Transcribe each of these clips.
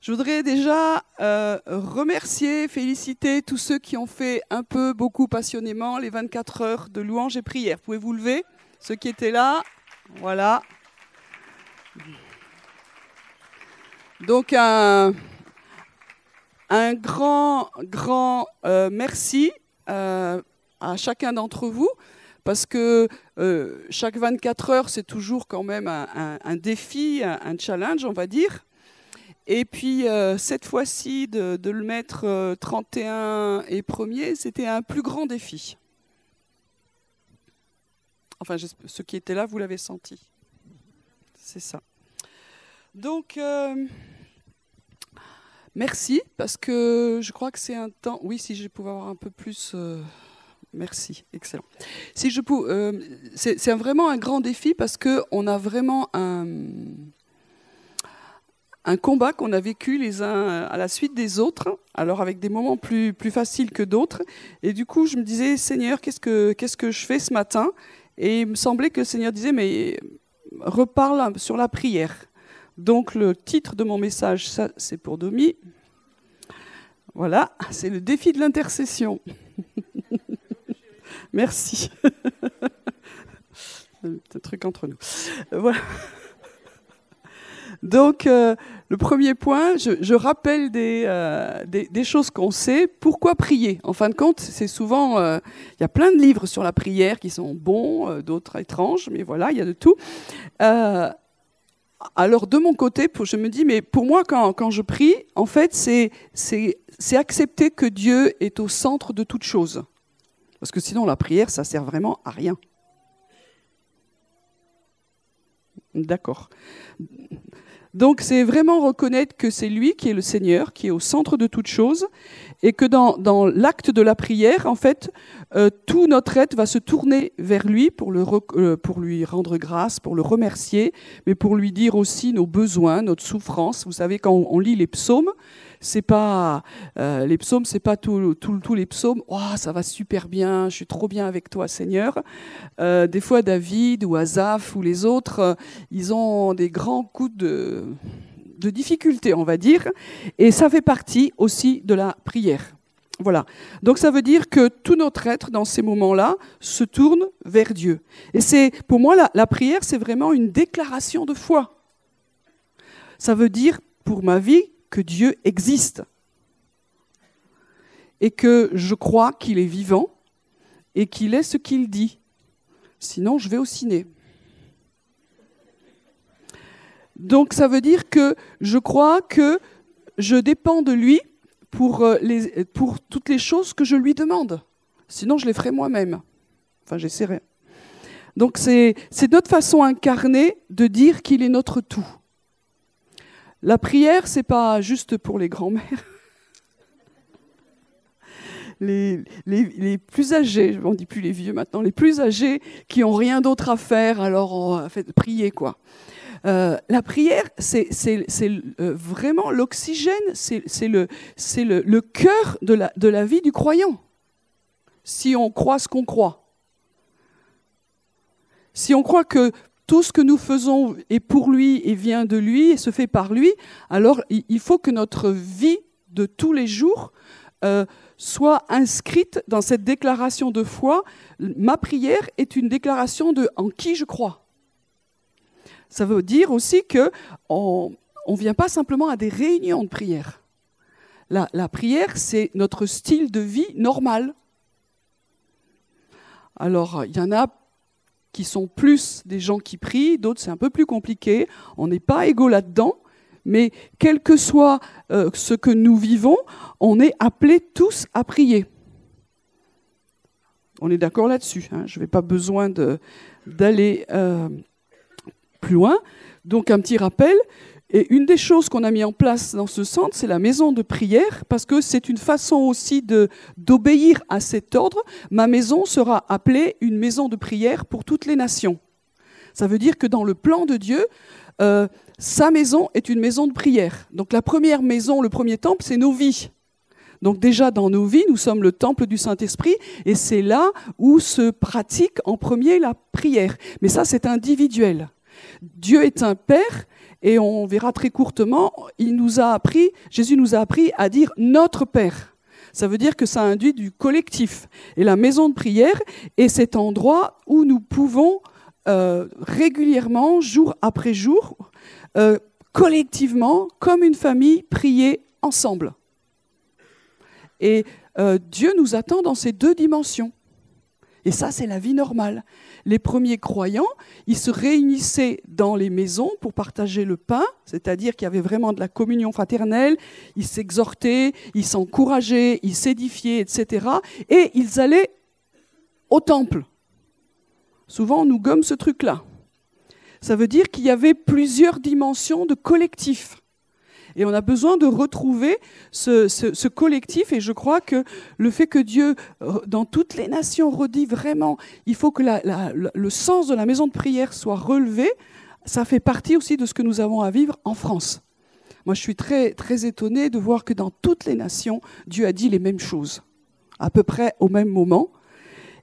Je voudrais déjà euh, remercier, féliciter tous ceux qui ont fait un peu, beaucoup passionnément les 24 heures de louange et prière. Pouvez-vous lever Ceux qui étaient là, voilà. Donc un, un grand, grand euh, merci euh, à chacun d'entre vous, parce que chaque 24 heures, c'est toujours quand même un, un défi, un challenge, on va dire. Et puis, euh, cette fois-ci, de, le mettre 31 euh, et premier, c'était un plus grand défi. Enfin, ceux qui étaient là, vous l'avez senti. C'est ça. Donc, euh, merci, parce que je crois que c'est un temps... Oui, si je pouvais avoir un peu plus... Merci, excellent. Si c'est vraiment un grand défi parce qu'on a vraiment un un combat qu'on a vécu les uns à la suite des autres, alors avec des moments plus, plus faciles que d'autres. Et du coup, je me disais, Seigneur, qu'est-ce que, qu'est-ce que je fais ce matin? Et il me semblait que le Seigneur disait, mais reparle sur la prière. Donc le titre de mon message, ça, c'est pour Domi. Voilà, c'est le défi de l'intercession. Merci. un truc entre nous. Voilà. Donc, euh, le premier point, je, rappelle euh, des, choses qu'on sait. Pourquoi prier? En fin de compte, c'est souvent... Euh, il y a plein de livres sur la prière qui sont bons, d'autres étranges, mais voilà, il y a de tout. alors, de mon côté, je me dis, mais pour moi, quand, quand je prie, en fait, c'est accepter que Dieu est au centre de toute chose. Parce que sinon, la prière, ça sert vraiment à rien. D'accord. Donc c'est vraiment reconnaître que c'est lui qui est le Seigneur, qui est au centre de toute chose, et que dans, dans l'acte de la prière, en fait, euh, tout notre être va se tourner vers lui pour, le, euh, pour lui rendre grâce, pour le remercier, mais pour lui dire aussi nos besoins, notre souffrance. Vous savez, quand on lit les psaumes, c'est pas euh, les psaumes, c'est pas tous les psaumes. Oh, ça va super bien, je suis trop bien avec toi, Seigneur. Euh, des fois, David ou Asaph ou les autres, euh, ils ont des grands coups de, de difficulté, on va dire, et ça fait partie aussi de la prière. Voilà. Donc ça veut dire que tout notre être dans ces moments-là se tourne vers Dieu. Et c'est pour moi la, la prière, c'est vraiment une déclaration de foi. Ça veut dire pour ma vie que Dieu existe et que je crois qu'il est vivant et qu'il est ce qu'il dit. Sinon, je vais au ciné. Donc ça veut dire que je crois que je dépends de lui pour, euh, les, pour toutes les choses que je lui demande. Sinon, je les ferai moi-même. Enfin, j'essaierai. Donc c'est notre façon incarnée de dire qu'il est notre tout. La prière, c'est pas juste pour les grands-mères. Les, plus âgés, on dit plus les vieux maintenant, les plus âgés qui ont rien d'autre à faire, alors on fait prier quoi. Euh, la prière, c'est euh, vraiment l'oxygène, c'est le, cœur de la, de la vie du croyant. Si on croit ce qu'on croit. Si on croit que tout ce que nous faisons est pour lui et vient de lui et se fait par lui, alors il faut que notre vie de tous les jours euh, soit inscrite dans cette déclaration de foi. Ma prière est une déclaration de en qui je crois. Ça veut dire aussi que on ne vient pas simplement à des réunions de prière. La, la prière, c'est notre style de vie normal. Alors, il y en a qui sont plus des gens qui prient, d'autres c'est un peu plus compliqué. On n'est pas égaux là-dedans, mais quel que soit euh, ce que nous vivons, on est appelés tous à prier. On est d'accord là-dessus. Hein. je n'ai pas besoin d'aller euh, plus loin. Donc un petit rappel, et une des choses qu'on a mis en place dans ce centre, c'est la maison de prière, parce que c'est une façon aussi d'obéir à cet ordre. Ma maison sera appelée une maison de prière pour toutes les nations. Ça veut dire que dans le plan de Dieu, euh, sa maison est une maison de prière. Donc la première maison, le premier temple, c'est nos vies. Donc déjà dans nos vies, nous sommes le temple du Saint-Esprit et c'est là où se pratique en premier la prière. Mais ça, c'est individuel. Dieu est un Père Et on verra très courtement, il nous a appris, Jésus nous a appris à dire notre Père. Ça veut dire que ça induit du collectif. Et la maison de prière est cet endroit où nous pouvons euh, régulièrement, jour après jour, euh, collectivement, comme une famille, prier ensemble. Et euh, Dieu nous attend dans ces deux dimensions. Et ça, c'est la vie normale. Les premiers croyants, ils se réunissaient dans les maisons pour partager le pain, c'est-à-dire qu'il y avait vraiment de la communion fraternelle, ils s'exhortaient, ils s'encourageaient, ils s'édifiaient, etc. Et ils allaient au temple. Souvent, on nous gomme ce truc-là. Ça veut dire qu'il y avait plusieurs dimensions de collectif. Et on a besoin de retrouver ce, collectif. Et je crois que le fait que Dieu, euh, dans toutes les nations, redit vraiment, il faut que le sens de la maison de prière soit relevé, ça fait partie aussi de ce que nous avons à vivre en France. Moi, je suis très, très étonnée de voir que dans toutes les nations, Dieu a dit les mêmes choses, à peu près au même moment.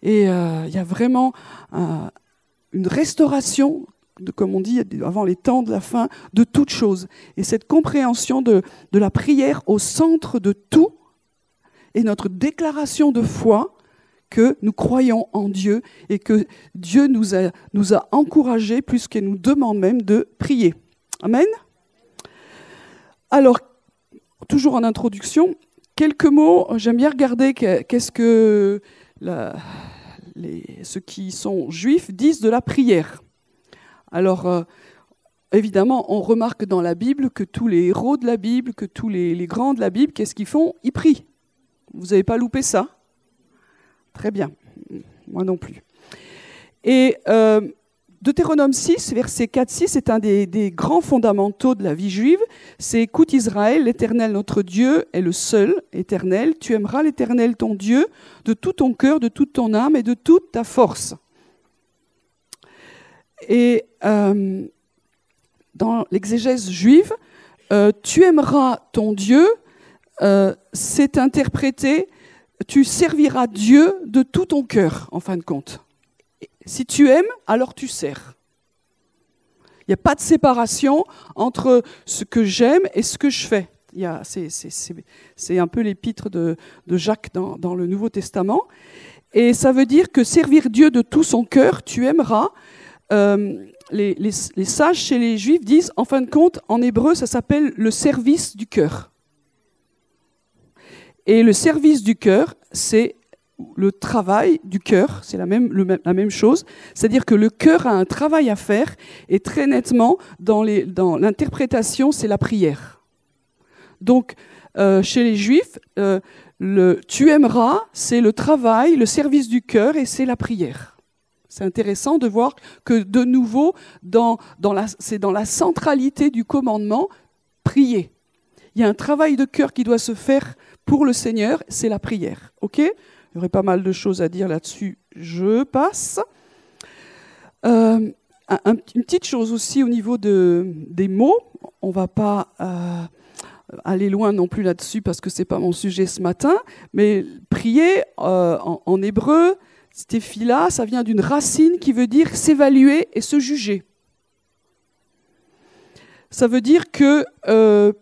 Et euh, il y a vraiment une restauration comme on dit avant les temps de la fin, de toute chose. Et cette compréhension de, la prière au centre de tout est notre déclaration de foi que nous croyons en Dieu et que Dieu nous a, encouragés plus qu'il nous demande même de prier. Amen. Alors, toujours en introduction, quelques mots. J'aime bien regarder qu'est-ce que ceux qui sont juifs disent de la prière. Alors, euh, évidemment, on remarque dans la Bible que tous les héros de la Bible, que tous les, grands de la Bible, qu'est-ce qu'ils font? Ils prient. Vous n'avez pas loupé ça? Très bien. Moi non plus. Et euh, Deutéronome 6, verset 4-6, c'est un des, grands fondamentaux de la vie juive. C'est Écoute Israël, l'Éternel notre Dieu est le seul éternel. Tu aimeras l'Éternel ton Dieu de tout ton cœur, de toute ton âme et de toute ta force. Et euh, dans l'exégèse juive, euh, tu aimeras ton Dieu, euh, c'est interprété, tu serviras Dieu de tout ton cœur, en fin de compte. Si tu aimes, alors tu sers. Il n'y a pas de séparation entre ce que j'aime et ce que je fais. C'est un peu l'épître de, de, Jacques dans, dans, le Nouveau Testament. Et ça veut dire que servir Dieu de tout son cœur, tu aimeras, euh, les, sages chez les juifs disent, en fin de compte, en hébreu, ça s'appelle le service du cœur. Et le service du cœur, c'est le travail du cœur, c'est la même, chose. C'est-à-dire que le cœur a un travail à faire, et très nettement, dans l'interprétation, c'est la prière. Donc, euh, chez les juifs, euh, le tu aimeras, c'est le travail, le service du cœur, et c'est la prière. C'est intéressant de voir que de nouveau, c'est dans la centralité du commandement, prier. Il y a un travail de cœur qui doit se faire pour le Seigneur, c'est la prière. Ok? Il y aurait pas mal de choses à dire là-dessus. Je passe. Euh, une petite chose aussi au niveau de, des mots. On ne va pas euh, aller loin non plus là-dessus parce que ce n'est pas mon sujet ce matin. Mais prier euh, en hébreu, Stéphila, ça vient d'une racine qui veut dire s'évaluer et se juger. Ça veut dire que euh,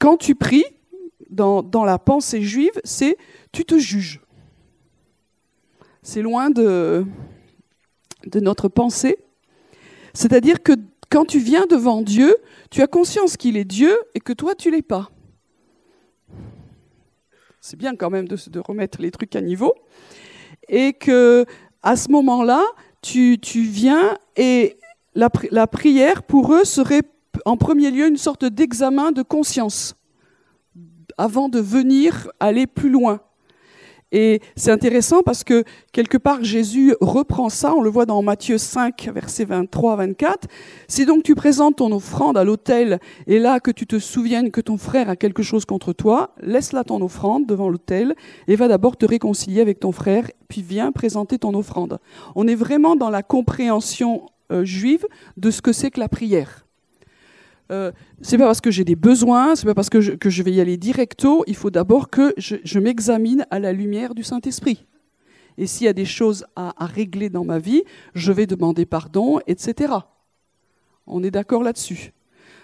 quand tu pries, dans, la pensée juive, c'est tu te juges. C'est loin de, notre pensée. C'est-à-dire que quand tu viens devant Dieu, tu as conscience qu'il est Dieu et que toi, tu l'es pas. C'est bien quand même de remettre les trucs à niveau et que à ce moment-là, tu, viens et la, la prière pour eux serait en premier lieu une sorte d'examen de conscience avant de venir aller plus loin. Et c'est intéressant parce que quelque part Jésus reprend ça, on le voit dans Matthieu 5, versets 23 à 24. Si donc tu présentes ton offrande à l'autel et là que tu te souviennes que ton frère a quelque chose contre toi, laisse-la ton offrande devant l'autel et va d'abord te réconcilier avec ton frère, puis viens présenter ton offrande. On est vraiment dans la compréhension euh, juive de ce que c'est que la prière. Euh, c'est pas parce que j'ai des besoins, c'est pas parce que je, vais y aller directo. Il faut d'abord que je, m'examine à la lumière du Saint-Esprit. Et s'il y a des choses à, régler dans ma vie, je vais demander pardon, etc. On est d'accord là-dessus.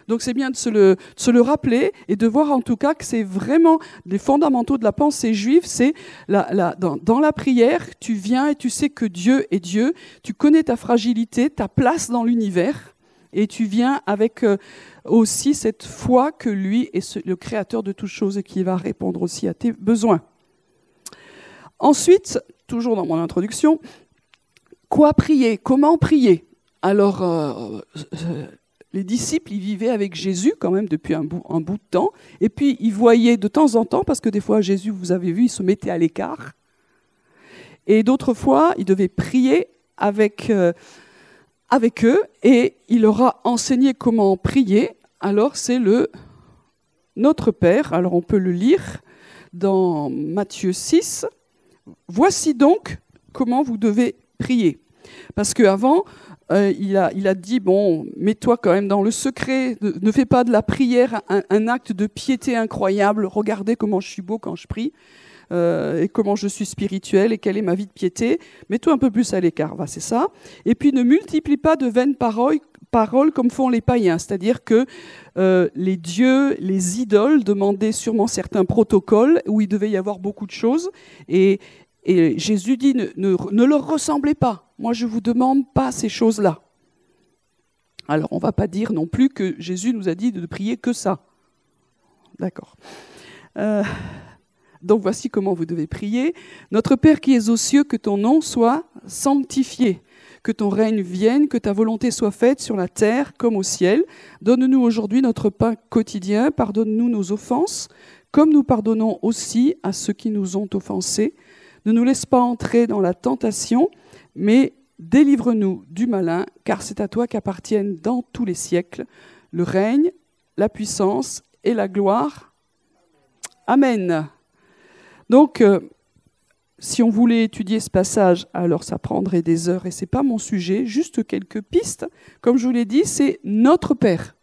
Donc c'est bien de se, le, se le rappeler et de voir en tout cas que c'est vraiment les fondamentaux de la pensée juive. C'est la, la, dans, dans la prière, tu viens et tu sais que Dieu est Dieu, tu connais ta fragilité, ta place dans l'univers et tu viens avec euh, aussi cette foi que lui est le créateur de toutes choses et qui va répondre aussi à tes besoins. Ensuite, toujours dans mon introduction, quoi prier? Comment prier? Alors, euh, euh, les disciples, ils vivaient avec Jésus quand même depuis un bout, de temps, et puis ils voyaient de temps en temps, parce que des fois Jésus, vous avez vu, il se mettait à l'écart, et d'autres fois, il devait prier avec avec eux et il leur a enseigné comment prier. Alors c'est le Notre Père. Alors on peut le lire dans Matthieu 6. Voici donc comment vous devez prier. Parce qu'avant, euh, il, a, dit, bon, mets-toi quand même dans le secret, ne, fais pas de la prière un, un, acte de piété incroyable, regardez comment je suis beau quand je prie. Euh, et comment je suis spirituel et quelle est ma vie de piété. Mets-toi un peu plus à l'écart, va, c'est ça. Et puis ne multiplie pas de vaines paroles, paroles comme font les païens, c'est-à-dire que euh, les dieux, les idoles demandaient sûrement certains protocoles où il devait y avoir beaucoup de choses. Et, Jésus dit ne, ne, ne, leur ressemblez pas. Moi, je vous demande pas ces choses-là. Alors, on va pas dire non plus que Jésus nous a dit de prier que ça. D'accord. Euh, donc voici comment vous devez prier. Notre Père qui es aux cieux, que ton nom soit sanctifié, que ton règne vienne, que ta volonté soit faite sur la terre comme au ciel. Donne-nous aujourd'hui notre pain quotidien, pardonne-nous nos offenses, comme nous pardonnons aussi à ceux qui nous ont offensés. Ne nous laisse pas entrer dans la tentation, mais délivre-nous du malin, car c'est à toi qu'appartiennent dans tous les siècles le règne, la puissance et la gloire. Amen. Donc, euh, si on voulait étudier ce passage, alors ça prendrait des heures et c'est pas mon sujet, juste quelques pistes. Comme je vous l'ai dit, c'est notre Père.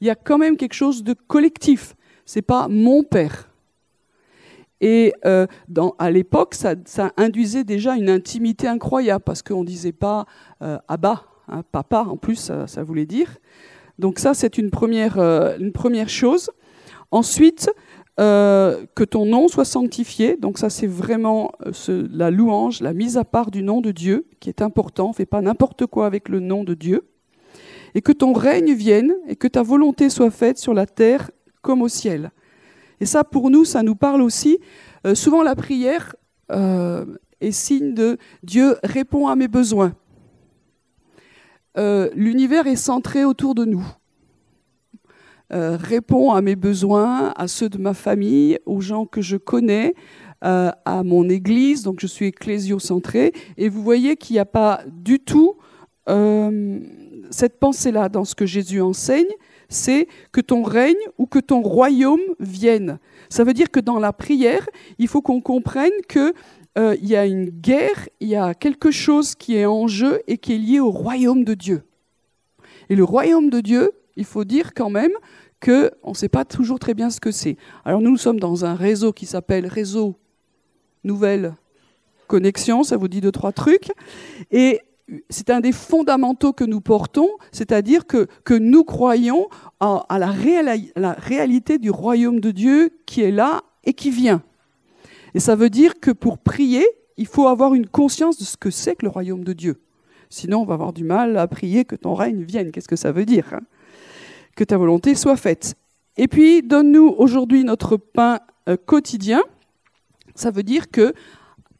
Il y a quand même quelque chose de collectif. C'est pas mon Père. Et euh, à l'époque, ça, induisait déjà une intimité incroyable parce qu'on disait pas euh, Abba, hein, papa en plus, ça, voulait dire. Donc ça, c'est une première, euh, une première chose. Ensuite, euh, que ton nom soit sanctifié. Donc ça, c'est vraiment euh, la louange, la mise à part du nom de Dieu, qui est important. On fait pas n'importe quoi avec le nom de Dieu. Et que ton règne vienne et que ta volonté soit faite sur la terre comme au ciel. Et ça, pour nous, ça nous parle aussi. Euh, souvent, la prière est signe de Dieu répond à mes besoins. L'univers est centré autour de nous. Euh, répond à mes besoins, à ceux de ma famille, aux gens que je connais, euh, à mon église, donc je suis ecclésiocentré, et vous voyez qu'il n'y a pas du tout euh, cette pensée-là dans ce que Jésus enseigne, c'est que ton règne ou que ton royaume vienne. Ça veut dire que dans la prière, il faut qu'on comprenne que euh, il y a une guerre, il y a quelque chose qui est en jeu et qui est lié au royaume de Dieu. Et le royaume de Dieu, il faut dire quand même qu'on ne sait pas toujours très bien ce que c'est. Alors nous, nous sommes dans un réseau qui s'appelle Réseau Nouvelle Connexion, ça vous dit deux, trois trucs. Et c'est un des fondamentaux que nous portons, c'est-à-dire que, que nous croyons à, la réalité du royaume de Dieu qui est là et qui vient. Et ça veut dire que pour prier, il faut avoir une conscience de ce que c'est que le royaume de Dieu. Sinon, on va avoir du mal à prier que ton règne vienne. Qu'est-ce que ça veut dire hein? Que ta volonté soit faite. Et puis, donne-nous aujourd'hui notre pain euh, quotidien. Ça veut dire que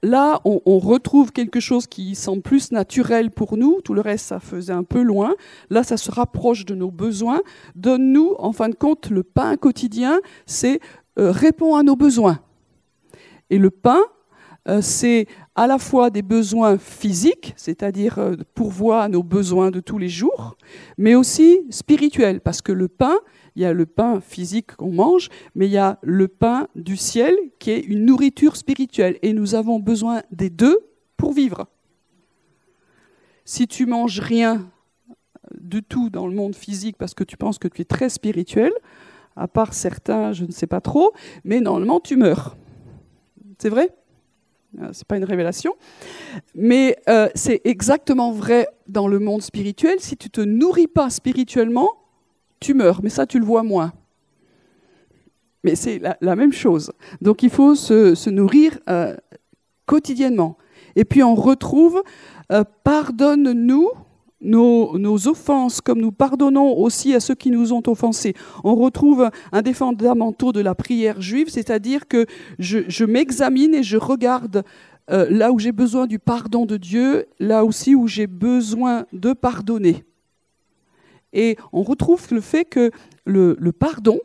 là, on, retrouve quelque chose qui semble plus naturel pour nous. Tout le reste, ça faisait un peu loin. Là, ça se rapproche de nos besoins. Donne-nous, en fin de compte, le pain quotidien, c'est euh, répond à nos besoins. Et le pain, euh, c'est à la fois des besoins physiques, c'est-à-dire euh, pourvoir nos besoins de tous les jours, mais aussi spirituels, parce que le pain, il y a le pain physique qu'on mange, mais il y a le pain du ciel qui est une nourriture spirituelle, et nous avons besoin des deux pour vivre. Si tu manges rien du tout dans le monde physique parce que tu penses que tu es très spirituel, à part certains, je ne sais pas trop, mais normalement tu meurs. C'est vrai? C'est pas une révélation, mais euh, c'est exactement vrai dans le monde spirituel. Si tu te nourris pas spirituellement, tu meurs, mais ça tu le vois moins. Mais c'est la, même chose. Donc il faut se, nourrir euh, quotidiennement. Et puis on retrouve, euh, pardonne-nous nos, offenses, comme nous pardonnons aussi à ceux qui nous ont offensés. On retrouve un des fondamentaux de la prière juive, c'est-à-dire que je, m'examine et je regarde euh, là où j'ai besoin du pardon de Dieu, là aussi où j'ai besoin de pardonner. Et on retrouve le fait que le, le pardon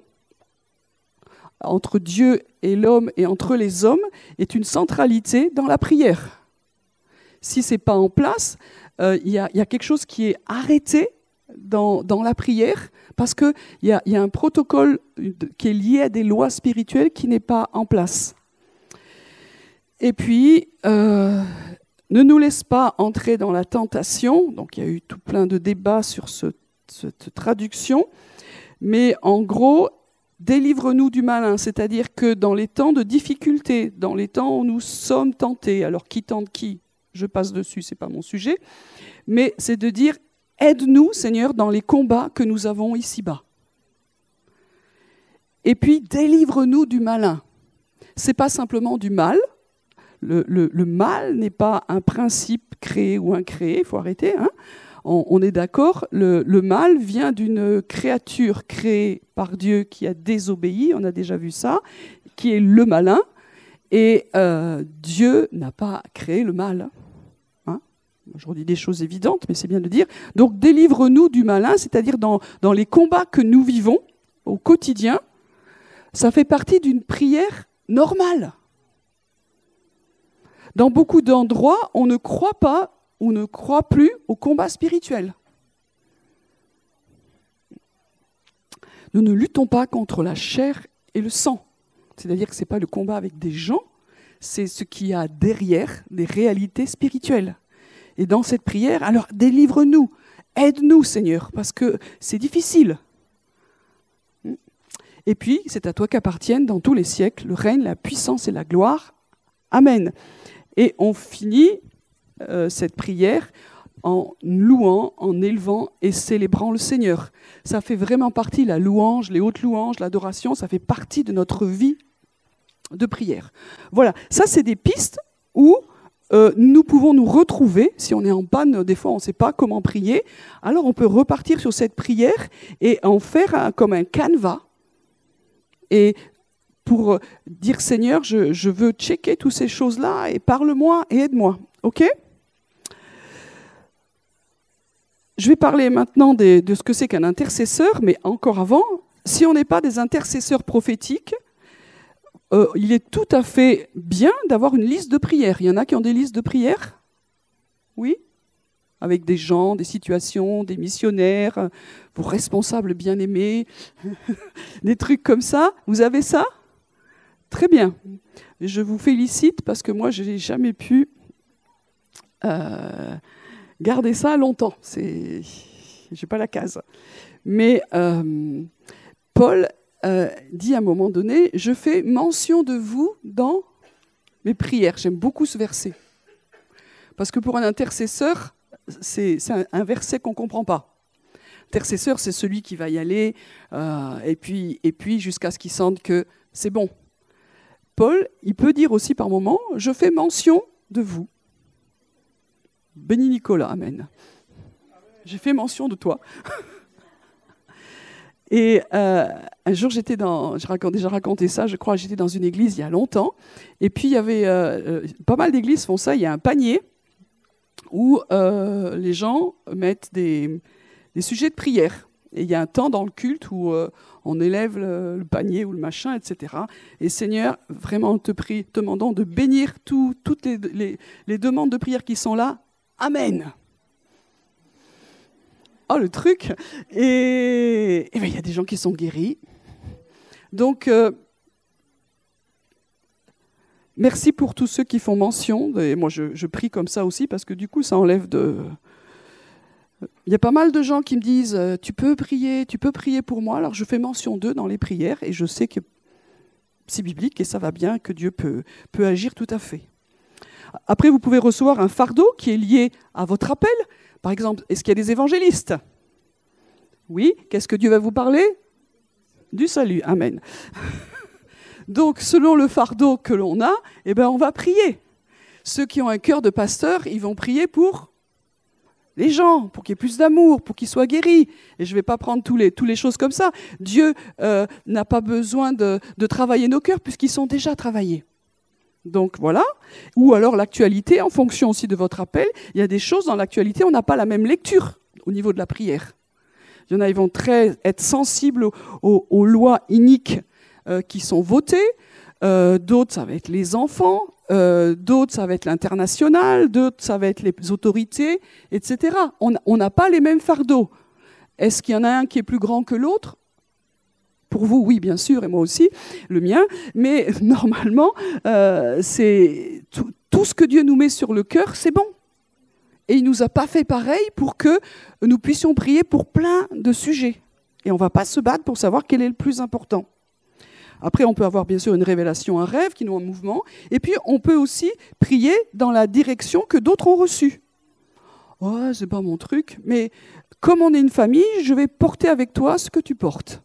entre Dieu et l'homme et entre les hommes est une centralité dans la prière. Si ce n'est pas en place, euh, il y, a quelque chose qui est arrêté dans, la prière parce qu'il y, a, un protocole qui est lié à des lois spirituelles qui n'est pas en place. Et puis, euh, ne nous laisse pas entrer dans la tentation. Donc, il y a eu tout plein de débats sur cette traduction. Mais en gros, délivre-nous du malin, c'est-à-dire que dans les temps de difficulté, dans les temps où nous sommes tentés, alors qui tente qui? Je passe dessus, ce n'est pas mon sujet, mais c'est de dire aide-nous, Seigneur, dans les combats que nous avons ici-bas. Et puis délivre-nous du malin. C'est pas simplement du mal. Le, mal n'est pas un principe créé ou incréé, il faut arrêter. Hein. on, est d'accord, le, mal vient d'une créature créée par Dieu qui a désobéi, on a déjà vu ça, qui est le malin. Et euh, Dieu n'a pas créé le mal. Je redis des choses évidentes, mais c'est bien de dire. Donc délivre-nous du malin, c'est-à-dire dans, dans les combats que nous vivons au quotidien, ça fait partie d'une prière normale. Dans beaucoup d'endroits, on ne croit pas ou ne croit plus au combat spirituel. Nous ne luttons pas contre la chair et le sang. C'est-à-dire que ce n'est pas le combat avec des gens, c'est ce qu'il y a derrière des réalités spirituelles. Et dans cette prière, alors délivre-nous, aide-nous Seigneur, parce que c'est difficile. Et puis, c'est à toi qu'appartiennent dans tous les siècles le règne, la puissance et la gloire. Amen. Et on finit euh, cette prière en louant, en élevant et célébrant le Seigneur. Ça fait vraiment partie, la louange, les hautes louanges, l'adoration, ça fait partie de notre vie de prière. Voilà, ça c'est des pistes où euh, nous pouvons nous retrouver, si on est en panne, des fois on ne sait pas comment prier, alors on peut repartir sur cette prière et en faire comme un canevas. Et pour euh, dire Seigneur, je, veux checker toutes ces choses-là et parle-moi et aide-moi. OK? Je vais parler maintenant de ce que c'est qu'un intercesseur, mais encore avant, si on n'est pas des intercesseurs prophétiques, euh, il est tout à fait bien d'avoir une liste de prières. Il y en a qui ont des listes de prières? Oui? Avec des gens, des situations, des missionnaires, vos responsables bien-aimés, des trucs comme ça? Vous avez ça? Très bien. Je vous félicite parce que moi, je n'ai jamais pu euh, garder ça longtemps. Je n'ai pas la case. Mais euh, Paul euh, dit à un moment donné, je fais mention de vous dans mes prières. J'aime beaucoup ce verset. Parce que pour un intercesseur, c'est un, verset qu'on ne comprend pas. Intercesseur, c'est celui qui va y aller, euh, et puis, et puis jusqu'à ce qu'il sente que c'est bon. Paul, il peut dire aussi par moment, je fais mention de vous. Béni Nicolas, Amen. J'ai fait mention de toi. Et euh, un jour, j'étais dans, j'ai déjà raconté ça, je crois, j'étais dans une église il y a longtemps. Et puis, il y avait, euh, euh, pas mal d'églises font ça, il y a un panier où les gens mettent des, sujets de prière. Et il y a un temps dans le culte où on élève le, panier ou le machin, etc. Et Seigneur, vraiment, te prie, te demandant de bénir toutes les demandes de prière qui sont là. Amen oh le truc Et ben, il y a des gens qui sont guéris. Donc, euh, merci pour tous ceux qui font mention. Et moi, je, prie comme ça aussi parce que du coup, ça enlève de. Il y a pas mal de gens qui me disent euh, Tu peux prier, tu peux prier pour moi. Alors, je fais mention d'eux dans les prières et je sais que c'est biblique et ça va bien, que Dieu peut, peut agir tout à fait. Après, vous pouvez recevoir un fardeau qui est lié à votre appel. Par exemple, est-ce qu'il y a des évangélistes? Oui, qu'est-ce que Dieu va vous parler? Du salut. Amen. Donc, selon le fardeau que l'on a, eh ben, on va prier. Ceux qui ont un cœur de pasteur, ils vont prier pour les gens, pour qu'il y ait plus d'amour, pour qu'ils soient guéris. Et je ne vais pas prendre tous toutes les choses comme ça. Dieu euh, n'a pas besoin de travailler nos cœurs puisqu'ils sont déjà travaillés. Donc voilà. Ou alors l'actualité, en fonction aussi de votre appel, il y a des choses dans l'actualité, on n'a pas la même lecture au niveau de la prière. Il y en a, ils vont très, être sensibles aux, lois iniques euh, qui sont votées. Euh, d'autres, ça va être les enfants. Euh, d'autres, ça va être l'international. D'autres, ça va être les autorités, etc. On n'a pas les mêmes fardeaux. Est-ce qu'il y en a un qui est plus grand que l'autre? Pour vous, oui, bien sûr, et moi aussi, le mien. Mais normalement, c'est tout, ce que Dieu nous met sur le cœur, c'est bon. Et il nous a pas fait pareil pour que nous puissions prier pour plein de sujets. Et on va pas se battre pour savoir quel est le plus important. Après, on peut avoir bien sûr une révélation, un rêve qui nous en mouvement. Et puis, on peut aussi prier dans la direction que d'autres ont reçue. Oh, c'est pas mon truc, mais comme on est une famille, je vais porter avec toi ce que tu portes.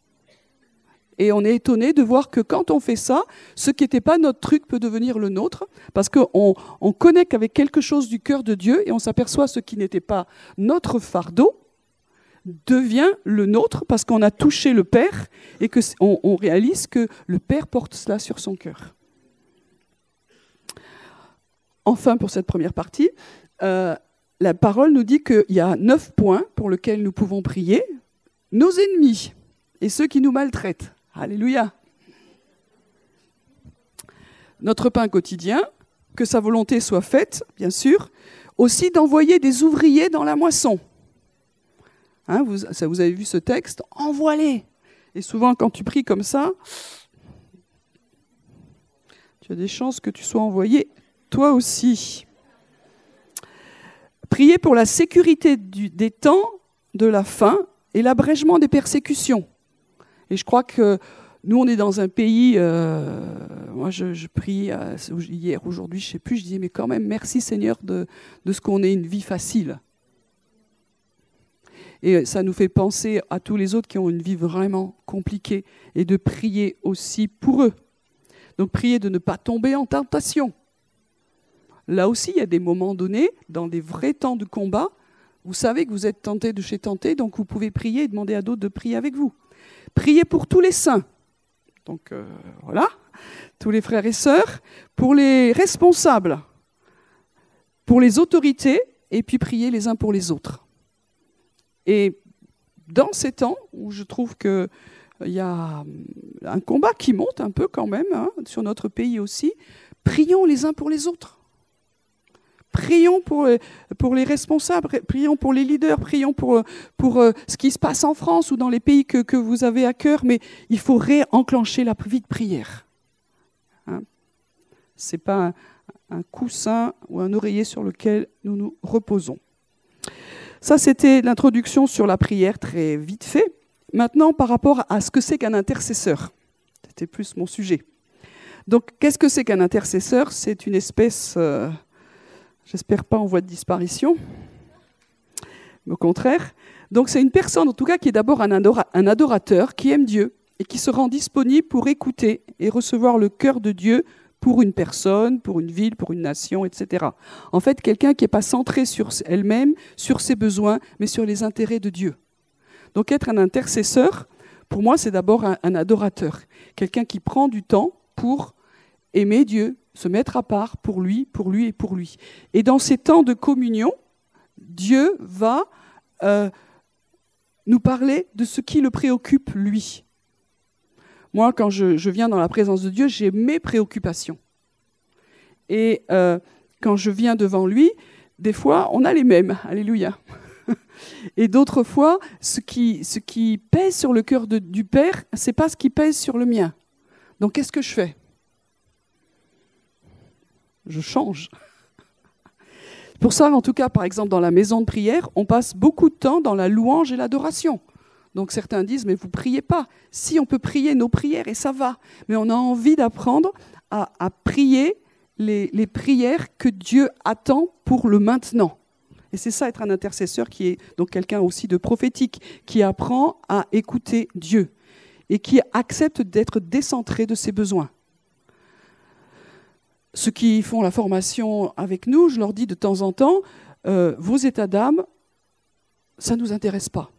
Et on est étonné de voir que quand on fait ça, ce qui n'était pas notre truc peut devenir le nôtre, parce qu'on on connecte avec quelque chose du cœur de Dieu et on s'aperçoit ce qui n'était pas notre fardeau devient le nôtre parce qu'on a touché le Père et que on, réalise que le Père porte cela sur son cœur. Enfin, pour cette première partie, euh, la parole nous dit qu'il y a neuf points pour lesquels nous pouvons prier. Nos ennemis et ceux qui nous maltraitent. Alléluia. Notre pain quotidien, que sa volonté soit faite, bien sûr, aussi d'envoyer des ouvriers dans la moisson. Hein, vous, ça, vous avez vu ce texte Envoie-les Et souvent, quand tu pries comme ça, tu as des chances que tu sois envoyé toi aussi. Priez pour la sécurité des temps de la fin et l'abrègement des persécutions. Et je crois que nous, on est dans un pays, euh, moi je, je prie euh, hier, aujourd'hui, je ne sais plus, je disais, mais quand même, merci Seigneur de, de ce qu'on ait une vie facile. Et ça nous fait penser à tous les autres qui ont une vie vraiment compliquée et de prier aussi pour eux. Donc prier de ne pas tomber en tentation. Là aussi, il y a des moments donnés, dans des vrais temps de combat, vous savez que vous êtes tenté de chez tenté, donc vous pouvez prier et demander à d'autres de prier avec vous. Priez pour tous les saints. Donc euh, voilà, tous les frères et sœurs, pour les responsables, pour les autorités, et puis prier les uns pour les autres. Et dans ces temps où je trouve qu'il y a un combat qui monte un peu quand même hein, sur notre pays aussi, prions les uns pour les autres. Prions pour, pour les responsables, prions pour les leaders, prions pour, pour euh, ce qui se passe en France ou dans les pays que, que vous avez à cœur, mais il faut réenclencher la vie de prière. Hein Ce n'est pas un, coussin ou un oreiller sur lequel nous nous reposons. Ça, c'était l'introduction sur la prière, très vite fait. Maintenant, par rapport à ce que c'est qu'un intercesseur, c'était plus mon sujet. Donc, qu'est-ce que c'est qu'un intercesseur? C'est une espèce... Euh, J'espère pas en voie de disparition. Au contraire. Donc c'est une personne, en tout cas, qui est d'abord un, adorateur, qui aime Dieu et qui se rend disponible pour écouter et recevoir le cœur de Dieu pour une personne, pour une ville, pour une nation, etc. En fait, quelqu'un qui n'est pas centré sur elle-même, sur ses besoins, mais sur les intérêts de Dieu. Donc être un intercesseur, pour moi, c'est d'abord un adorateur, quelqu'un qui prend du temps pour aimer Dieu, se mettre à part pour lui, pour lui et pour lui. Et dans ces temps de communion, Dieu va euh, nous parler de ce qui le préoccupe lui. Moi, quand je, viens dans la présence de Dieu, j'ai mes préoccupations. Et euh, quand je viens devant lui, des fois, on a les mêmes. Alléluia. Et d'autres fois, ce qui, ce pèse sur le cœur du Père, c'est pas ce qui pèse sur le mien. Donc, qu'est-ce que je fais? Je change. Pour ça, en tout cas, par exemple, dans la maison de prière, on passe beaucoup de temps dans la louange et l'adoration. Donc certains disent, mais vous priez pas. Si, on peut prier nos prières et ça va. Mais on a envie d'apprendre à, prier les, les, prières que Dieu attend pour le maintenant. Et c'est ça être un intercesseur qui est donc quelqu'un aussi de prophétique, qui apprend à écouter Dieu et qui accepte d'être décentré de ses besoins. Ceux qui font la formation avec nous, je leur dis de temps en temps, euh, vos états d'âme, ça ne nous intéresse pas.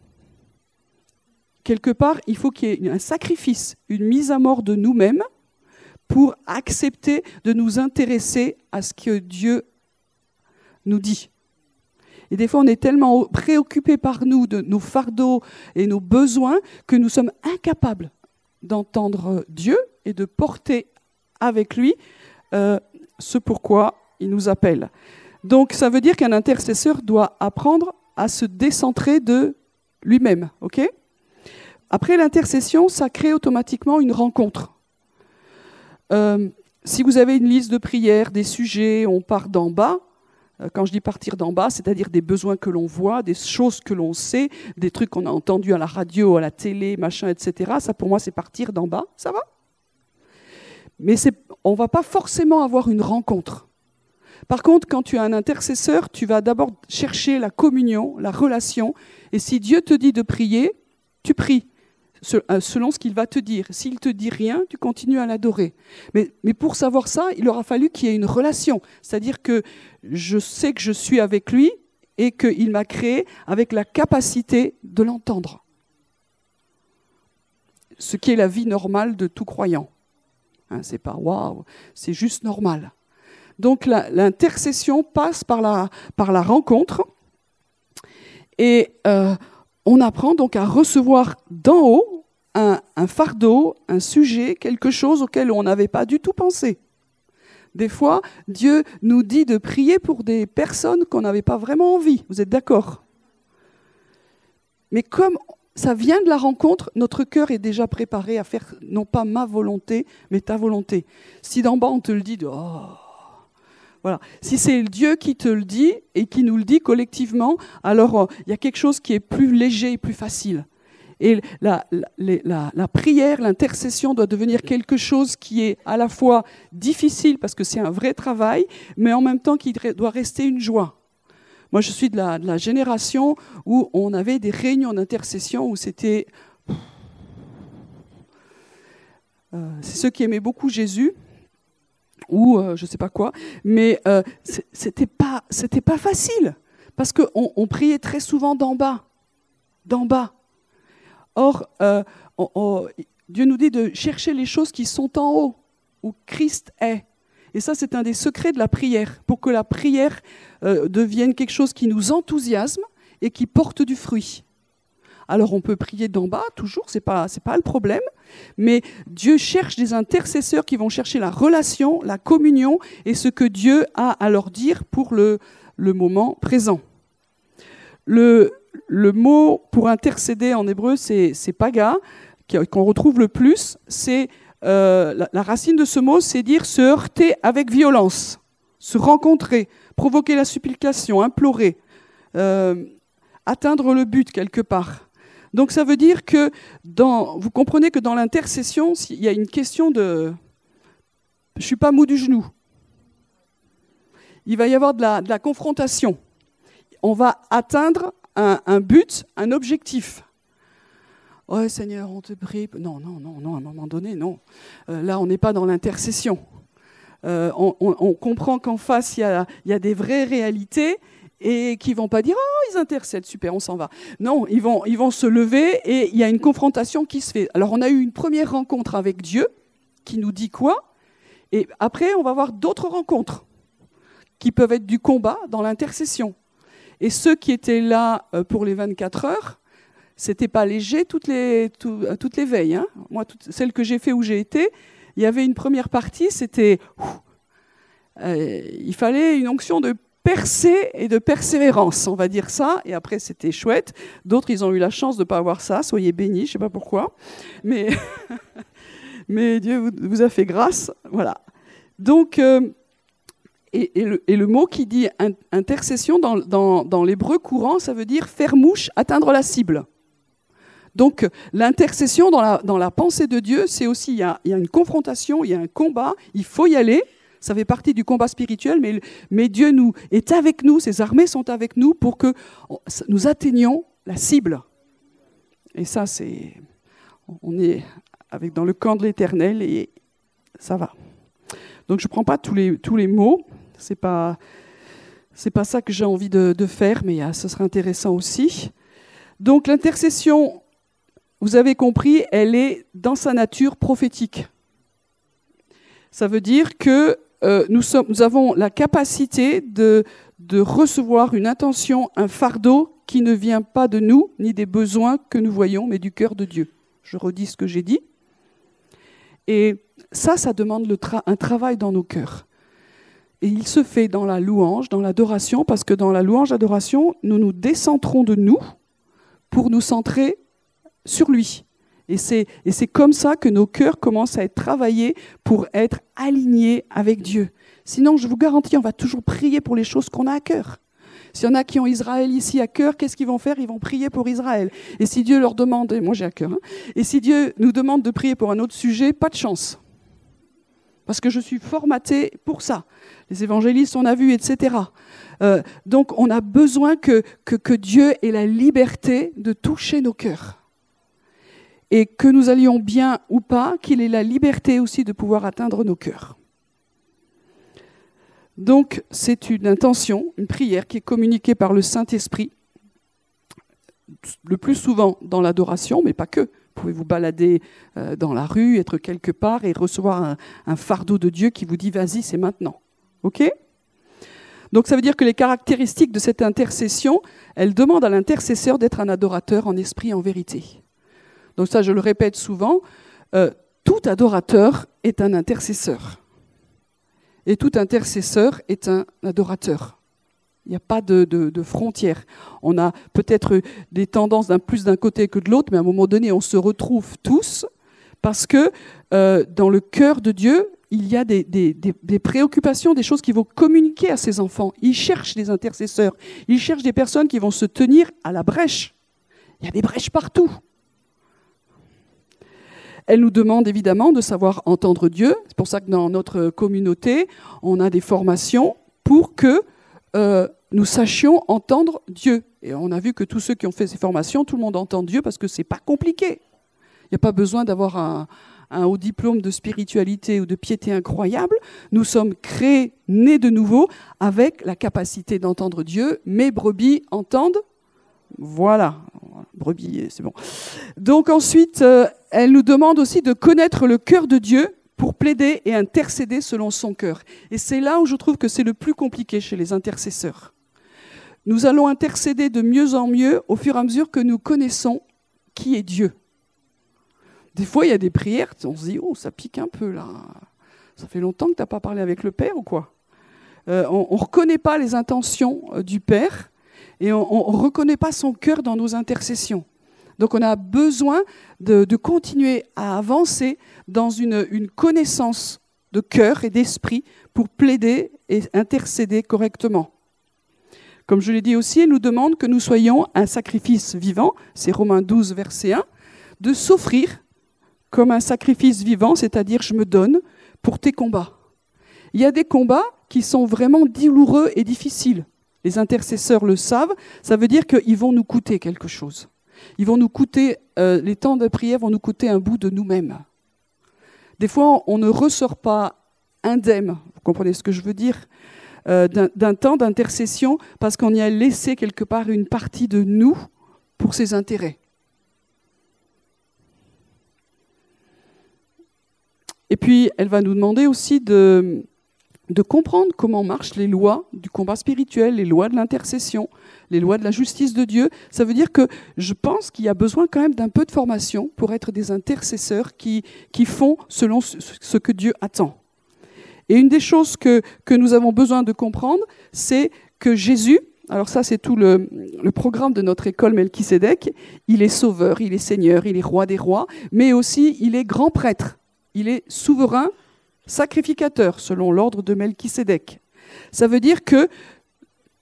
Quelque part, il faut qu'il y ait un sacrifice, une mise à mort de nous-mêmes pour accepter de nous intéresser à ce que Dieu nous dit. Et des fois, on est tellement préoccupé par nous, de nos fardeaux et nos besoins, que nous sommes incapables d'entendre Dieu et de porter avec lui euh, ce pourquoi il nous appelle. Donc, ça veut dire qu'un intercesseur doit apprendre à se décentrer de lui-même. Après l'intercession, ça crée automatiquement une rencontre. Euh, si vous avez une liste de prières, des sujets, on part d'en bas, euh, quand je dis partir d'en bas, c'est-à-dire des besoins que l'on voit, des choses que l'on sait, des trucs qu'on a entendus à la radio, à la télé, machin, etc. Ça, pour moi, c'est partir d'en bas. Ça va? Mais on ne va pas forcément avoir une rencontre. Par contre, quand tu as un intercesseur, tu vas d'abord chercher la communion, la relation. Et si Dieu te dit de prier, tu pries. Euh, selon ce qu'il va te dire. S'il te dit rien, tu continues à l'adorer. Mais, mais, pour savoir ça, il aura fallu qu'il y ait une relation. C'est-à-dire que je sais que je suis avec lui et qu'il m'a créé avec la capacité de l'entendre. Ce qui est la vie normale de tout croyant. Hein, c'est pas waouh, c'est juste normal. Donc l'intercession passe par la, rencontre et euh, on apprend donc à recevoir d'en haut un, fardeau, un sujet, quelque chose auquel on n'avait pas du tout pensé. Des fois, Dieu nous dit de prier pour des personnes qu'on n'avait pas vraiment envie. Vous êtes d'accord? Mais comme ça vient de la rencontre, notre cœur est déjà préparé à faire non pas ma volonté, mais ta volonté. Si d'en bas on te le dit, oh, voilà. Si c'est Dieu qui te le dit et qui nous le dit collectivement, alors euh, il y a quelque chose qui est plus léger et plus facile. Et la prière, l'intercession doit devenir quelque chose qui est à la fois difficile parce que c'est un vrai travail, mais en même temps qui doit rester une joie. Moi, je suis de la, génération où on avait des réunions d'intercession où c'était... Euh, c'est ceux qui aimaient beaucoup Jésus ou euh, je ne sais pas quoi, mais euh, c'était pas pas facile parce qu'on on priait très souvent d'en bas, d'en bas. Or, euh, Dieu nous dit de chercher les choses qui sont en haut, où Christ est. Et ça, c'est un des secrets de la prière, pour que la prière devienne quelque chose qui nous enthousiasme et qui porte du fruit. Alors on peut prier d'en bas, toujours, ce n'est pas, pas le problème, mais Dieu cherche des intercesseurs qui vont chercher la relation, la communion et ce que Dieu a à leur dire pour le, le moment présent. Le, le, mot pour intercéder en hébreu, c'est paga, qu'on retrouve le plus. C'est euh, la, racine de ce mot, c'est dire se heurter avec violence, se rencontrer, provoquer la supplication, implorer, euh, atteindre le but quelque part. Donc ça veut dire que dans, vous comprenez que dans l'intercession, il y a une question de je suis pas mou du genou. Il va y avoir de la, confrontation. On va atteindre un, but, un objectif. Oh Seigneur, on te prie. Non, non, non, non, à un moment donné, non. Euh, là, on n'est pas dans l'intercession. Euh, on, comprend qu'en face, il y a, des vraies réalités et qui vont pas dire oh ils intercèdent super on s'en va non ils vont ils vont se lever et il y a une confrontation qui se fait alors on a eu une première rencontre avec Dieu qui nous dit quoi? Et après on va avoir d'autres rencontres qui peuvent être du combat dans l'intercession et ceux qui étaient là euh, pour les 24 heures c'était pas léger toutes les euh, veilles hein. moi toutes, celles que j'ai fait où j'ai été il y avait une première partie c'était euh, il fallait une onction de percée et de persévérance, on va dire ça. Et après, c'était chouette. D'autres, ils ont eu la chance de ne pas avoir ça. Soyez bénis, je sais pas pourquoi. Mais, mais Dieu vous, a fait grâce. Voilà. Donc, euh, et, le, mot qui dit intercession dans, l'hébreu courant, ça veut dire faire mouche, atteindre la cible. Donc l'intercession dans la, dans la, pensée de Dieu, c'est aussi, il y, a, il y, a, une confrontation, il y a un combat, il faut y aller, Ça fait partie du combat spirituel, mais, mais Dieu nous, est avec nous, ses armées sont avec nous pour que nous atteignions la cible. Et ça, c'est. On est avec dans le camp de l'éternel et ça va. Donc je ne prends pas tous les, tous les mots. Ce n'est pas, pas ça que j'ai envie de, faire, mais ah, ce sera intéressant aussi. Donc l'intercession, vous avez compris, elle est dans sa nature prophétique. Ça veut dire que euh, nous, avons la capacité de, recevoir une intention, un fardeau qui ne vient pas de nous, ni des besoins que nous voyons, mais du cœur de Dieu. Je redis ce que j'ai dit. Et ça, ça demande un travail dans nos cœurs. Et il se fait dans la louange, dans l'adoration, parce que dans la louange-adoration, nous nous décentrons de nous pour nous centrer sur lui. Et c'est comme ça que nos cœurs commencent à être travaillés pour être alignés avec Dieu. Sinon, je vous garantis, on va toujours prier pour les choses qu'on a à cœur. S'il y en a qui ont Israël ici à cœur, qu'est-ce qu'ils vont faire? Ils vont prier pour Israël. Et si Dieu leur demande, moi j'ai à cœur, hein, et si Dieu nous demande de prier pour un autre sujet, pas de chance. Parce que je suis formaté pour ça. Les évangélistes, on a vu, etc. Euh, donc on a besoin que Dieu ait la liberté de toucher nos cœurs. Et que nous allions bien ou pas, qu'il ait la liberté aussi de pouvoir atteindre nos cœurs. Donc c'est une intention, une prière qui est communiquée par le Saint-Esprit, le plus souvent dans l'adoration, mais pas que. Vous pouvez vous balader euh, dans la rue, être quelque part et recevoir un, fardeau de Dieu qui vous dit vas-y, c'est maintenant. OK? Donc ça veut dire que les caractéristiques de cette intercession, elles demandent à l'intercesseur d'être un adorateur en esprit en vérité. Donc ça, je le répète souvent, euh, tout adorateur est un intercesseur. Et tout intercesseur est un adorateur. Il n'y a pas de, de, frontières. On a peut-être des tendances d'un plus d'un côté que de l'autre, mais à un moment donné, on se retrouve tous parce que euh, dans le cœur de Dieu, il y a des, préoccupations, des choses qui vont communiquer à ses enfants. Il cherche des intercesseurs, il cherche des personnes qui vont se tenir à la brèche. Il y a des brèches partout. Elle nous demande évidemment de savoir entendre Dieu. C'est pour ça que dans notre communauté, on a des formations pour que euh, nous sachions entendre Dieu. Et on a vu que tous ceux qui ont fait ces formations, tout le monde entend Dieu parce que c'est pas compliqué. Il n'y a pas besoin d'avoir un, un haut diplôme de spiritualité ou de piété incroyable. Nous sommes créés, nés de nouveau, avec la capacité d'entendre Dieu. Mes brebis entendent. Voilà, brebis, c'est bon. Donc ensuite, euh, elle nous demande aussi de connaître le cœur de Dieu pour plaider et intercéder selon son cœur. Et c'est là où je trouve que c'est le plus compliqué chez les intercesseurs. Nous allons intercéder de mieux en mieux au fur et à mesure que nous connaissons qui est Dieu. Des fois, il y a des prières, on se dit, oh, ça pique un peu là. Ça fait longtemps que tu n'as pas parlé avec le Père ou quoi? Euh, On ne reconnaît pas les intentions euh, du Père et on ne reconnaît pas son cœur dans nos intercessions. Donc on a besoin de, continuer à avancer dans une, connaissance de cœur et d'esprit pour plaider et intercéder correctement. Comme je l'ai dit aussi, elle nous demande que nous soyons un sacrifice vivant, c'est Romains 12, verset 1, de s'offrir comme un sacrifice vivant, c'est-à-dire je me donne pour tes combats. Il y a des combats qui sont vraiment douloureux et difficiles les intercesseurs le savent, ça veut dire qu'ils vont nous coûter quelque chose. Ils vont nous coûter, euh, les temps de prière vont nous coûter un bout de nous-mêmes. Des fois, on ne ressort pas indemne, vous comprenez ce que je veux dire, euh, d'un temps d'intercession parce qu'on y a laissé quelque part une partie de nous pour ses intérêts. Et puis, elle va nous demander aussi de, de comprendre comment marchent les lois du combat spirituel, les lois de l'intercession, les lois de la justice de Dieu. Ça veut dire que je pense qu'il y a besoin quand même d'un peu de formation pour être des intercesseurs qui, qui font selon ce que Dieu attend. Et une des choses que, que nous avons besoin de comprendre, c'est que Jésus, alors ça c'est tout le, le, programme de notre école Melchisedec, il est sauveur, il est seigneur, il est roi des rois, mais aussi il est grand prêtre, il est souverain sacrificateur, selon l'ordre de Melchisédek. Ça veut dire que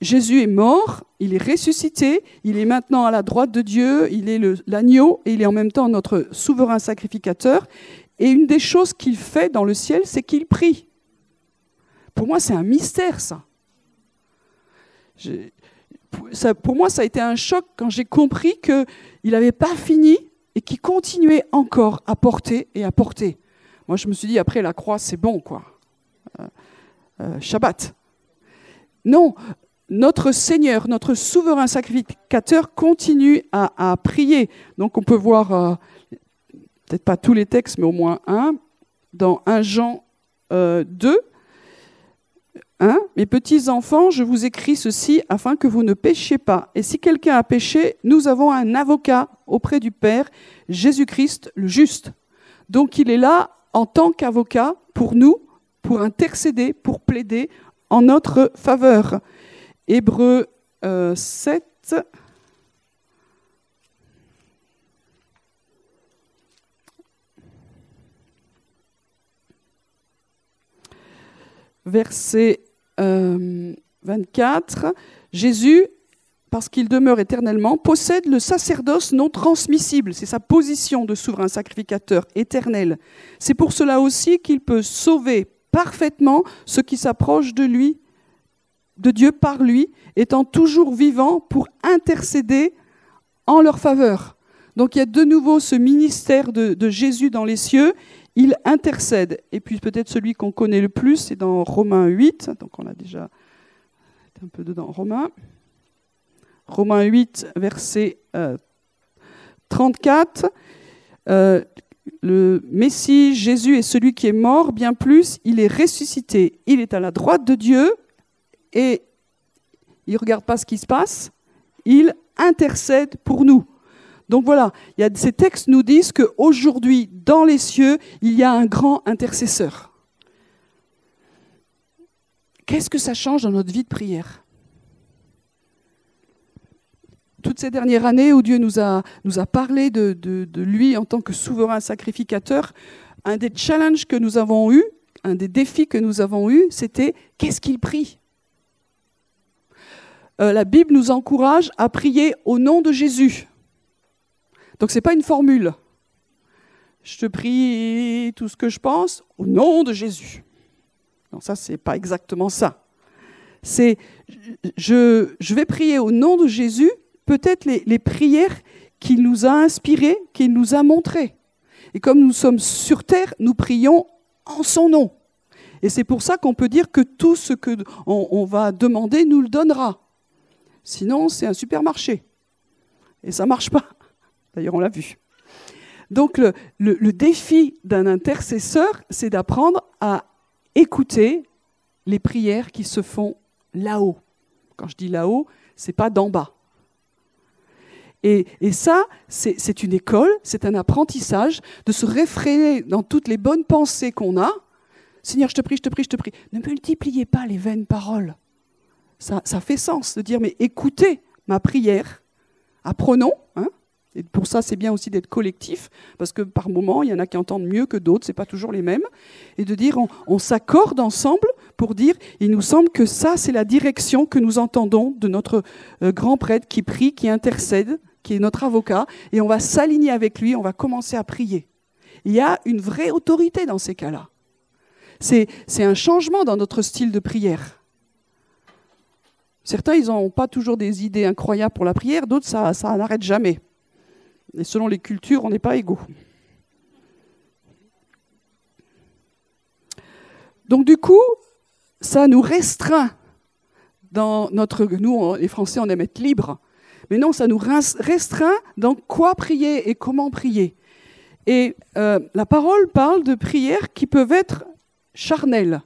Jésus est mort, il est ressuscité, il est maintenant à la droite de Dieu, il est l'agneau et il est en même temps notre souverain sacrificateur. Et une des choses qu'il fait dans le ciel, c'est qu'il prie. pour moi, c'est un mystère, ça. ça. Pour moi, ça a été un choc quand j'ai compris qu'il n'avait pas fini et qu'il continuait encore à porter et à porter. Moi, je me suis dit, après la croix, c'est bon, quoi. Euh, euh, Shabbat. Non, notre Seigneur, notre souverain sacrificateur continue à, prier. Donc on peut voir, euh, peut-être pas tous les textes, mais au moins un, dans 1 Jean 2. 1. Mes petits enfants, je vous écris ceci afin que vous ne péchiez pas. Et si quelqu'un a péché, nous avons un avocat auprès du Père, Jésus-Christ le juste. Donc il est là en tant qu'avocat pour nous, pour intercéder, pour plaider en notre faveur. Hébreu 7. Euh, Verset 24. Euh, Jésus, parce qu'il demeure éternellement, possède le sacerdoce non transmissible. C'est sa position de souverain sacrificateur éternel. C'est pour cela aussi qu'il peut sauver parfaitement ceux qui s'approchent de lui de Dieu par lui, étant toujours vivant pour intercéder en leur faveur. Donc il y a de nouveau ce ministère de, Jésus dans les cieux, il intercède. Et puis peut-être celui qu'on connaît le plus, c'est dans Romains 8, donc on a déjà un peu dedans, Romains. Romains 8, verset 34. Euh, euh, le Messie, Jésus est celui qui est mort, bien plus, il est ressuscité. Il est à la droite de Dieu, et il ne regarde pas ce qui se passe, il intercède pour nous. Donc voilà, il y a, ces textes nous disent qu'aujourd'hui, dans les cieux, il y a un grand intercesseur. Qu'est-ce que ça change dans notre vie de prière? Ces dernières années où Dieu nous a, nous a parlé de, de lui en tant que souverain sacrificateur, un des challenges que nous avons eus, un des défis que nous avons eus, c'était qu'est-ce qu'il prie? Euh, la Bible nous encourage à prier au nom de Jésus. Donc ce n'est pas une formule. Je te prie tout ce que je pense au nom de Jésus. Non, ça, c'est pas exactement ça. C'est je, je, vais prier au nom de Jésus, peut-être les, prières qu'il nous a inspirées, qu'il nous a montrées. Et comme nous sommes sur terre, nous prions en son nom. Et c'est pour ça qu'on peut dire que tout ce qu'on on va demander nous le donnera. Sinon, c'est un supermarché. Et ça ne marche pas. D'ailleurs, on l'a vu. Donc, le, défi d'un intercesseur, c'est d'apprendre à écouter les prières qui se font là-haut. Quand je dis là-haut, c'est pas d'en bas. Et, ça, c'est une école, c'est un apprentissage de se réfréner dans toutes les bonnes pensées qu'on a. Seigneur, je te prie, je te prie, je te prie. Ne multipliez pas les vaines paroles ça, fait sens de dire, mais écoutez ma prière, apprenons. Hein et pour ça, c'est bien aussi d'être collectif, parce que par moment, il y en a qui entendent mieux que d'autres, ce n'est pas toujours les mêmes. Et de dire, on, s'accorde ensemble pour dire, il nous semble que ça, c'est la direction que nous entendons de notre euh, grand prêtre qui prie, qui intercède, qui est notre avocat, et on va s'aligner avec lui, on va commencer à prier. Il y a une vraie autorité dans ces cas-là. C'est un changement dans notre style de prière. Certains, ils n'ont pas toujours des idées incroyables pour la prière, d'autres, ça, n'arrête jamais. Et selon les cultures, on n'est pas égaux. Donc du coup, ça nous restreint dans notre... Nous, les Français, on aime être libres. Mais non, ça nous restreint dans quoi prier et comment prier. Et euh, la parole parle de prières qui peuvent être charnelles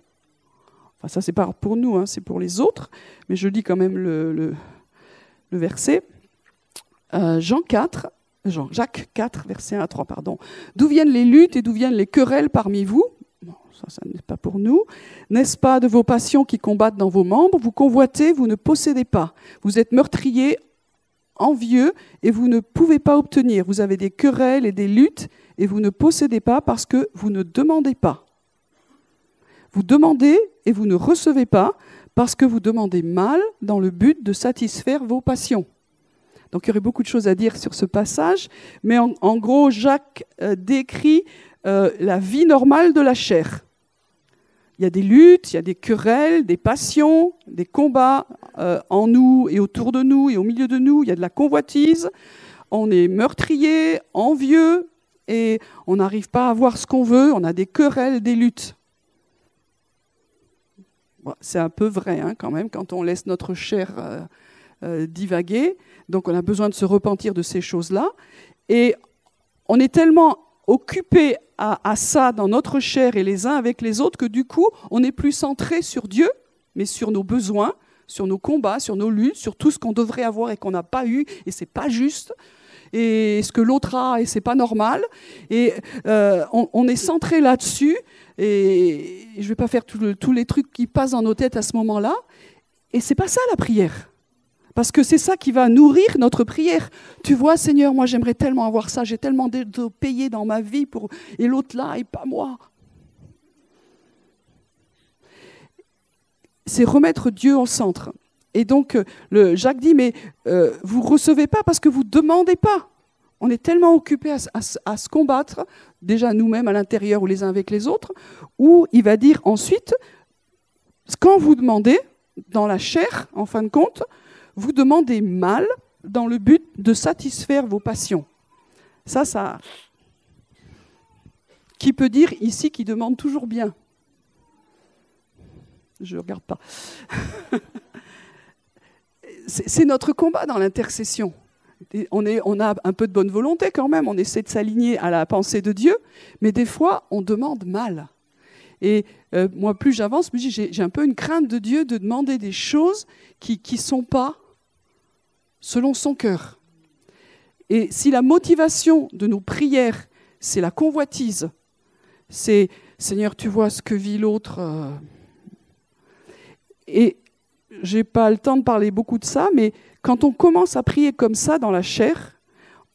ça, c'est pas pour nous, hein, c'est pour les autres, mais je lis quand même le, verset. Euh, Jean 4, Jean, Jacques 4, verset 1 à 3, pardon. D'où viennent les luttes et d'où viennent les querelles parmi vous? Ça, ça n'est pas pour nous. N'est-ce pas de vos passions qui combattent dans vos membres? Vous convoitez, vous ne possédez pas. Vous êtes meurtriers, envieux, et vous ne pouvez pas obtenir. Vous avez des querelles et des luttes, et vous ne possédez pas parce que vous ne demandez pas. Vous demandez et vous ne recevez pas parce que vous demandez mal dans le but de satisfaire vos passions. Donc il y aurait beaucoup de choses à dire sur ce passage, mais en, gros, Jacques euh, décrit euh, la vie normale de la chair. Il y a des luttes, il y a des querelles, des passions, des combats euh, en nous et autour de nous et au milieu de nous. Il y a de la convoitise. On est meurtrier, envieux et on n'arrive pas à voir ce qu'on veut. On a des querelles, des luttes. c'est un peu vrai hein, quand même quand on laisse notre chair euh, euh, divaguer. Donc on a besoin de se repentir de ces choses-là. Et on est tellement occupé à, ça dans notre chair et les uns avec les autres que du coup, on n'est plus centré sur Dieu, mais sur nos besoins, sur nos combats, sur nos luttes, sur tout ce qu'on devrait avoir et qu'on n'a pas eu, et c'est pas juste, et ce que l'autre a et c'est pas normal. Et euh, on, est centré là-dessus, et je vais pas faire tous les trucs qui passent dans nos têtes à ce moment-là. Et c'est pas ça la prière. Parce que c'est ça qui va nourrir notre prière. Tu vois, Seigneur, moi j'aimerais tellement avoir ça, j'ai tellement de, payer dans ma vie pour et l'autre là et pas moi. C'est remettre Dieu au centre. Et donc euh, Jacques dit, mais euh, vous ne recevez pas parce que vous ne demandez pas. On est tellement occupé à, à se combattre, déjà nous-mêmes à l'intérieur ou les uns avec les autres, où il va dire ensuite, quand vous demandez, dans la chair, en fin de compte, vous demandez mal dans le but de satisfaire vos passions. Ça, ça. Qui peut dire ici qui demande toujours bien Je ne regarde pas. C'est notre combat dans l'intercession. On, on, a un peu de bonne volonté quand même, on essaie de s'aligner à la pensée de Dieu, mais des fois, on demande mal. Et euh, moi, plus j'avance, j'ai un peu une crainte de Dieu de demander des choses qui ne sont pas selon son cœur. Et si la motivation de nos prières, c'est la convoitise, c'est Seigneur, tu vois ce que vit l'autre. Euh, et j'ai pas le temps de parler beaucoup de ça, mais quand on commence à prier comme ça dans la chair,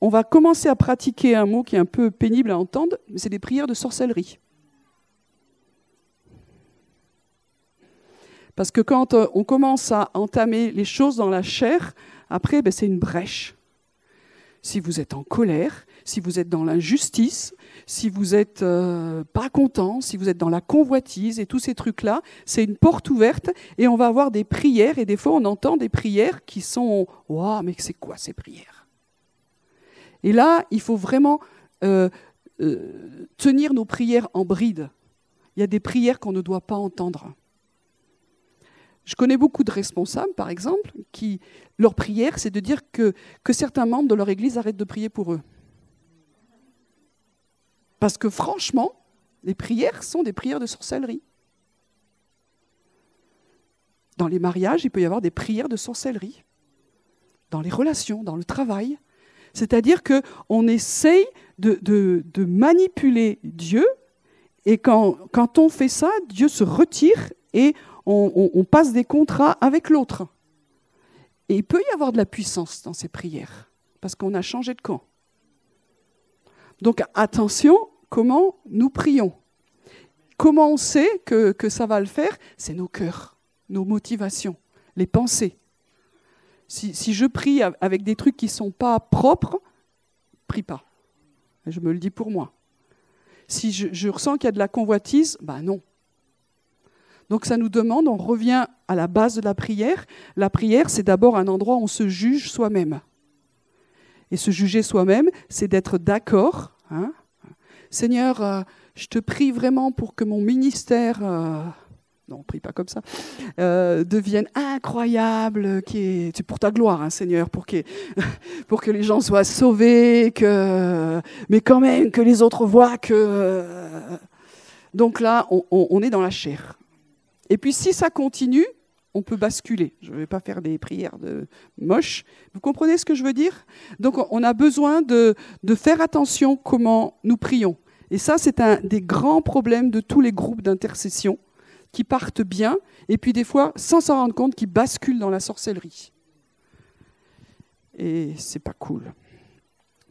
on va commencer à pratiquer un mot qui est un peu pénible à entendre, mais c'est des prières de sorcellerie. Parce que quand euh, on commence à entamer les choses dans la chair, après, ben, c'est une brèche. Si vous êtes en colère, si vous êtes dans l'injustice, si vous n'êtes euh, pas content, si vous êtes dans la convoitise et tous ces trucs-là, c'est une porte ouverte et on va avoir des prières et des fois on entend des prières qui sont Waouh, mais c'est quoi ces prières? Et là, il faut vraiment euh, euh, tenir nos prières en bride. Il y a des prières qu'on ne doit pas entendre. Je connais beaucoup de responsables, par exemple, qui, leur prière, c'est de dire que, certains membres de leur Église arrêtent de prier pour eux. Parce que franchement, les prières sont des prières de sorcellerie. Dans les mariages, il peut y avoir des prières de sorcellerie. Dans les relations, dans le travail. C'est-à-dire qu'on essaye de, de, de, manipuler Dieu, et quand, quand on fait ça, Dieu se retire et on, passe des contrats avec l'autre. Et il peut y avoir de la puissance dans ces prières, parce qu'on a changé de camp. Donc attention, comment nous prions. Comment on sait que, ça va le faire C'est nos cœurs, nos motivations, les pensées. Si, je prie avec des trucs qui ne sont pas propres, prie pas. Je me le dis pour moi. Si je, je ressens qu'il y a de la convoitise, ben non, donc ça nous demande, on revient à la base de la prière. La prière, c'est d'abord un endroit où on se juge soi-même. Et se juger soi-même, c'est d'être d'accord. Hein. Seigneur, euh, je te prie vraiment pour que mon ministère, euh, non, prie pas comme ça, euh, devienne incroyable, qui pour ta gloire, hein, Seigneur, pour, que les gens soient sauvés, mais quand même que les autres voient que. Donc là, on est dans la chair. Et puis si ça continue, on peut basculer. Je ne vais pas faire des prières de moches. Vous comprenez ce que je veux dire? Donc on a besoin de, faire attention comment nous prions. Et ça, c'est un des grands problèmes de tous les groupes d'intercession qui partent bien, et puis des fois, sans s'en rendre compte, qui basculent dans la sorcellerie. Et c'est pas cool.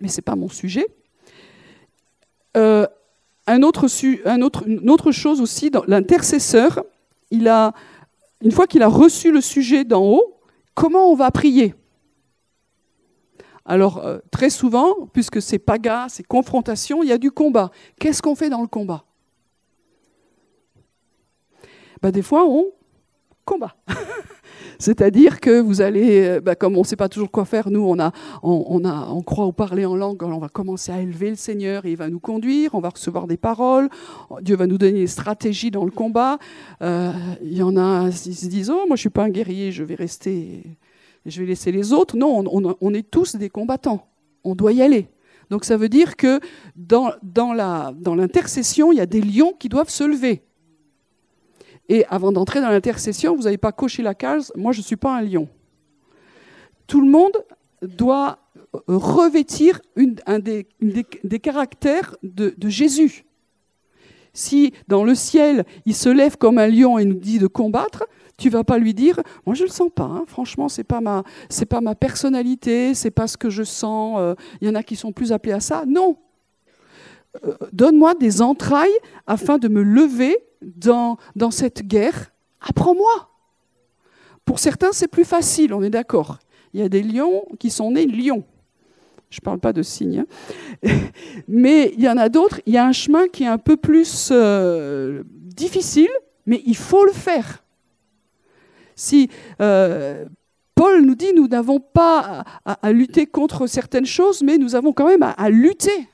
Mais c'est pas mon sujet. Euh, un autre, un autre, une autre chose aussi, l'intercesseur, il a, une fois qu'il a reçu le sujet d'en haut, comment on va prier? Alors, euh, très souvent, puisque c'est paga, c'est confrontation, il y a du combat. Qu'est-ce qu'on fait dans le combat? Bah, des fois, on combat. C'est-à-dire que vous allez, euh, bah, comme on ne sait pas toujours quoi faire, nous, on, a, on, a, on croit au parler en langue, on va commencer à élever le Seigneur et il va nous conduire, on va recevoir des paroles, Dieu va nous donner des stratégies dans le combat. Euh, il y en a, qui se disent, oh, moi je ne suis pas un guerrier, je vais rester, je vais laisser les autres. Non, on, on est tous des combattants, on doit y aller. Donc ça veut dire que dans, dans l'intercession, dans il y a des lions qui doivent se lever. Et avant d'entrer dans l'intercession, vous n'avez pas coché la case, moi je ne suis pas un lion. Tout le monde doit revêtir un des, des, caractères de, Jésus. Si dans le ciel, il se lève comme un lion et nous dit de combattre, tu vas pas lui dire, moi je le sens pas. Hein. Franchement, c'est pas pas ma personnalité, c'est pas ce que je sens. Il euh, y en a qui sont plus appelés à ça. Non. Donne-moi des entrailles afin de me lever dans, dans cette guerre, apprends-moi. Pour certains, c'est plus facile, on est d'accord. Il y a des lions qui sont nés lions. Je ne parle pas de signes. Hein. Mais il y en a d'autres, il y a un chemin qui est un peu plus euh, difficile, mais il faut le faire. Si euh, Paul nous dit, nous n'avons pas à, lutter contre certaines choses, mais nous avons quand même à lutter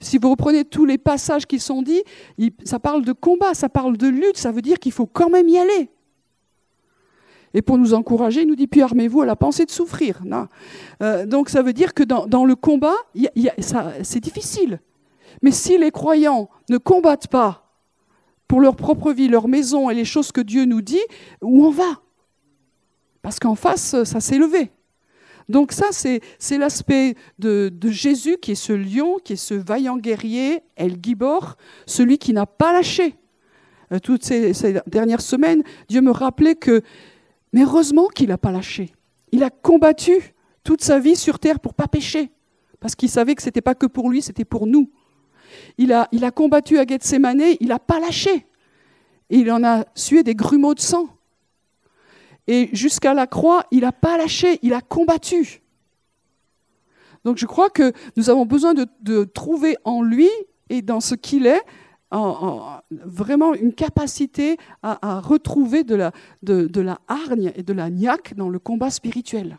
si vous reprenez tous les passages qui sont dits, ça parle de combat, ça parle de lutte, ça veut dire qu'il faut quand même y aller. Et pour nous encourager, il nous dit, puis armez-vous à la pensée de souffrir. Euh, donc ça veut dire que dans, le combat, c'est difficile. Mais si les croyants ne combattent pas pour leur propre vie, leur maison et les choses que Dieu nous dit, où on va? Parce qu'en face, ça s'est levé. Donc ça, c'est l'aspect de, Jésus qui est ce lion, qui est ce vaillant guerrier, El Gibor, celui qui n'a pas lâché. Euh, toutes ces, dernières semaines, Dieu me rappelait que, mais heureusement qu'il n'a pas lâché. Il a combattu toute sa vie sur terre pour pas pécher, parce qu'il savait que ce n'était pas que pour lui, c'était pour nous. Il a, il a combattu à Gethsemane, il n'a pas lâché. Et il en a sué des grumeaux de sang. Et jusqu'à la croix, il n'a pas lâché, il a combattu. Donc je crois que nous avons besoin de, trouver en lui et dans ce qu'il est vraiment une capacité à, retrouver de la, hargne et de la niaque dans le combat spirituel.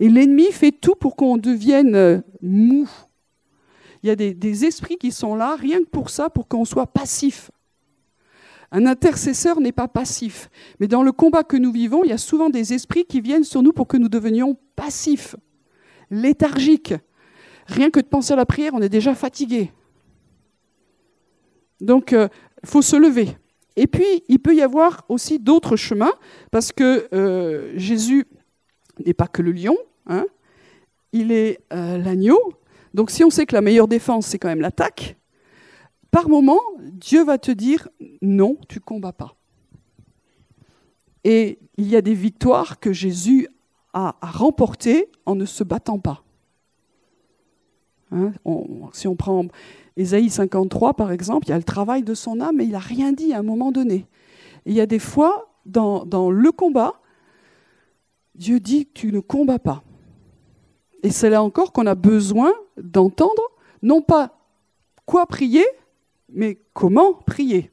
Et l'ennemi fait tout pour qu'on devienne euh, mou. Il y a des esprits qui sont là rien que pour ça, pour qu'on soit passif. Un intercesseur n'est pas passif. Mais dans le combat que nous vivons, il y a souvent des esprits qui viennent sur nous pour que nous devenions passifs, léthargiques. Rien que de penser à la prière, on est déjà fatigué. Donc, il euh, faut se lever. Et puis, il peut y avoir aussi d'autres chemins, parce que euh, Jésus n'est pas que le lion, hein. il est euh, l'agneau. Donc, si on sait que la meilleure défense, c'est quand même l'attaque, par moment, Dieu va te dire non, tu combats pas. Et il y a des victoires que Jésus a, remportées en ne se battant pas. Hein, si on prend Ésaïe 53, par exemple, il y a le travail de son âme, mais il n'a rien dit à un moment donné. il y a des fois, dans, le combat, Dieu dit tu ne combats pas. Et c'est là encore qu'on a besoin d'entendre, non pas quoi prier, mais comment prier?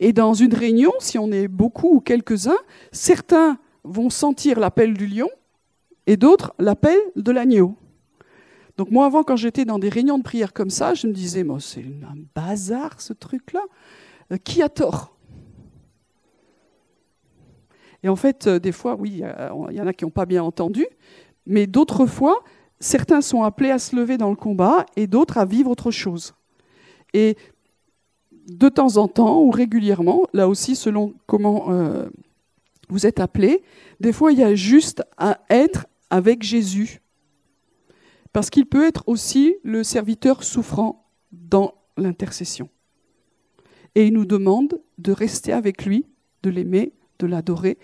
Et dans une réunion, si on est beaucoup ou quelques-uns, certains vont sentir l'appel du lion et d'autres l'appel de l'agneau. Donc moi, avant, quand j'étais dans des réunions de prière comme ça, je me disais, moi, c'est un bazar ce truc-là. Euh, qui a tort? Et en fait, euh, des fois, oui, il y en a qui n'ont pas bien entendu, mais d'autres fois, certains sont appelés à se lever dans le combat et d'autres à vivre autre chose. Et de temps en temps ou régulièrement, là aussi selon comment euh, vous êtes appelé, des fois il y a juste à être avec Jésus. Parce qu'il peut être aussi le serviteur souffrant dans l'intercession. Et il nous demande de rester avec lui, de l'aimer, de l'adorer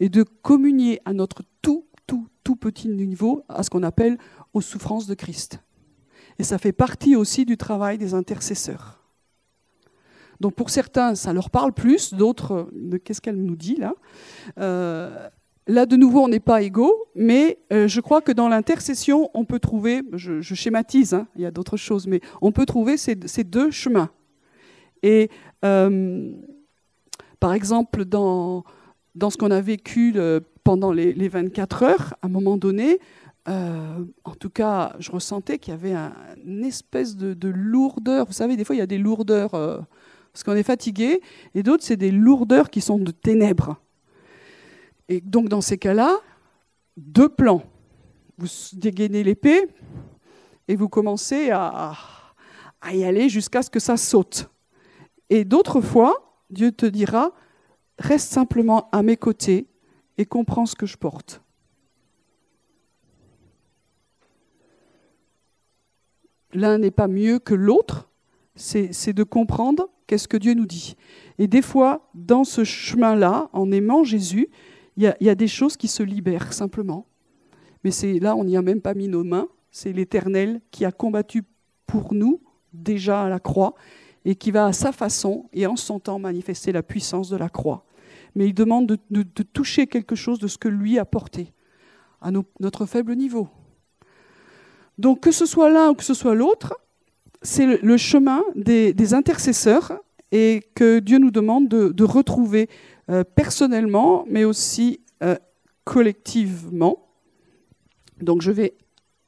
et de communier à notre tout, tout, tout petit niveau à ce qu'on appelle aux souffrances de Christ. Et ça fait partie aussi du travail des intercesseurs. Donc pour certains, ça leur parle plus, d'autres, qu'est-ce qu'elle nous dit là euh, Là, de nouveau, on n'est pas égaux, mais euh, je crois que dans l'intercession, on peut trouver, je, schématise, hein, il y a d'autres choses, mais on peut trouver ces, deux chemins. Et euh, par exemple, dans, dans ce qu'on a vécu pendant les, les, 24 heures, à un moment donné, euh, en tout cas, je ressentais qu'il y avait un, une espèce de, lourdeur. Vous savez, des fois, il y a des lourdeurs euh, parce qu'on est fatigué, et d'autres, c'est des lourdeurs qui sont de ténèbres. Et donc, dans ces cas-là, deux plans. Vous dégainez l'épée et vous commencez à y aller jusqu'à ce que ça saute. Et d'autres fois, Dieu te dira, reste simplement à mes côtés et comprends ce que je porte. L'un n'est pas mieux que l'autre, c'est de comprendre qu'est-ce que Dieu nous dit. Et des fois, dans ce chemin-là, en aimant Jésus, il y, a des choses qui se libèrent simplement. Mais c'est là, on n'y a même pas mis nos mains. C'est l'Éternel qui a combattu pour nous déjà à la croix et qui va à sa façon et en son temps manifester la puissance de la croix. Mais il demande de, toucher quelque chose de ce que lui a porté à notre faible niveau. Donc que ce soit l'un ou que ce soit l'autre, c'est le chemin des, intercesseurs et que Dieu nous demande de, retrouver euh, personnellement, mais aussi euh, collectivement. Donc je vais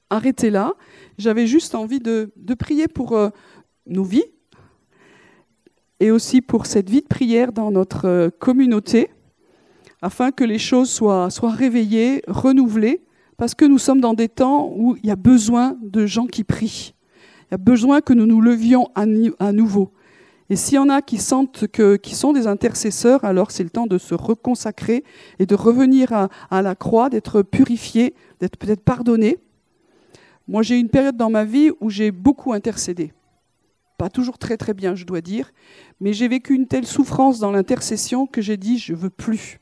arrêter là. J'avais juste envie de, prier pour euh, nos vies et aussi pour cette vie de prière dans notre communauté, afin que les choses soient, soient réveillées, renouvelées parce que nous sommes dans des temps où il y a besoin de gens qui prient. Il y a besoin que nous nous levions à, nouveau. Et s'il y en a qui sentent que, qui sont des intercesseurs, alors c'est le temps de se reconsacrer et de revenir à, la croix, d'être purifié, d'être peut-être pardonné. Moi, j'ai une période dans ma vie où j'ai beaucoup intercédé. Pas toujours très très bien, je dois dire, mais j'ai vécu une telle souffrance dans l'intercession que j'ai dit je veux plus.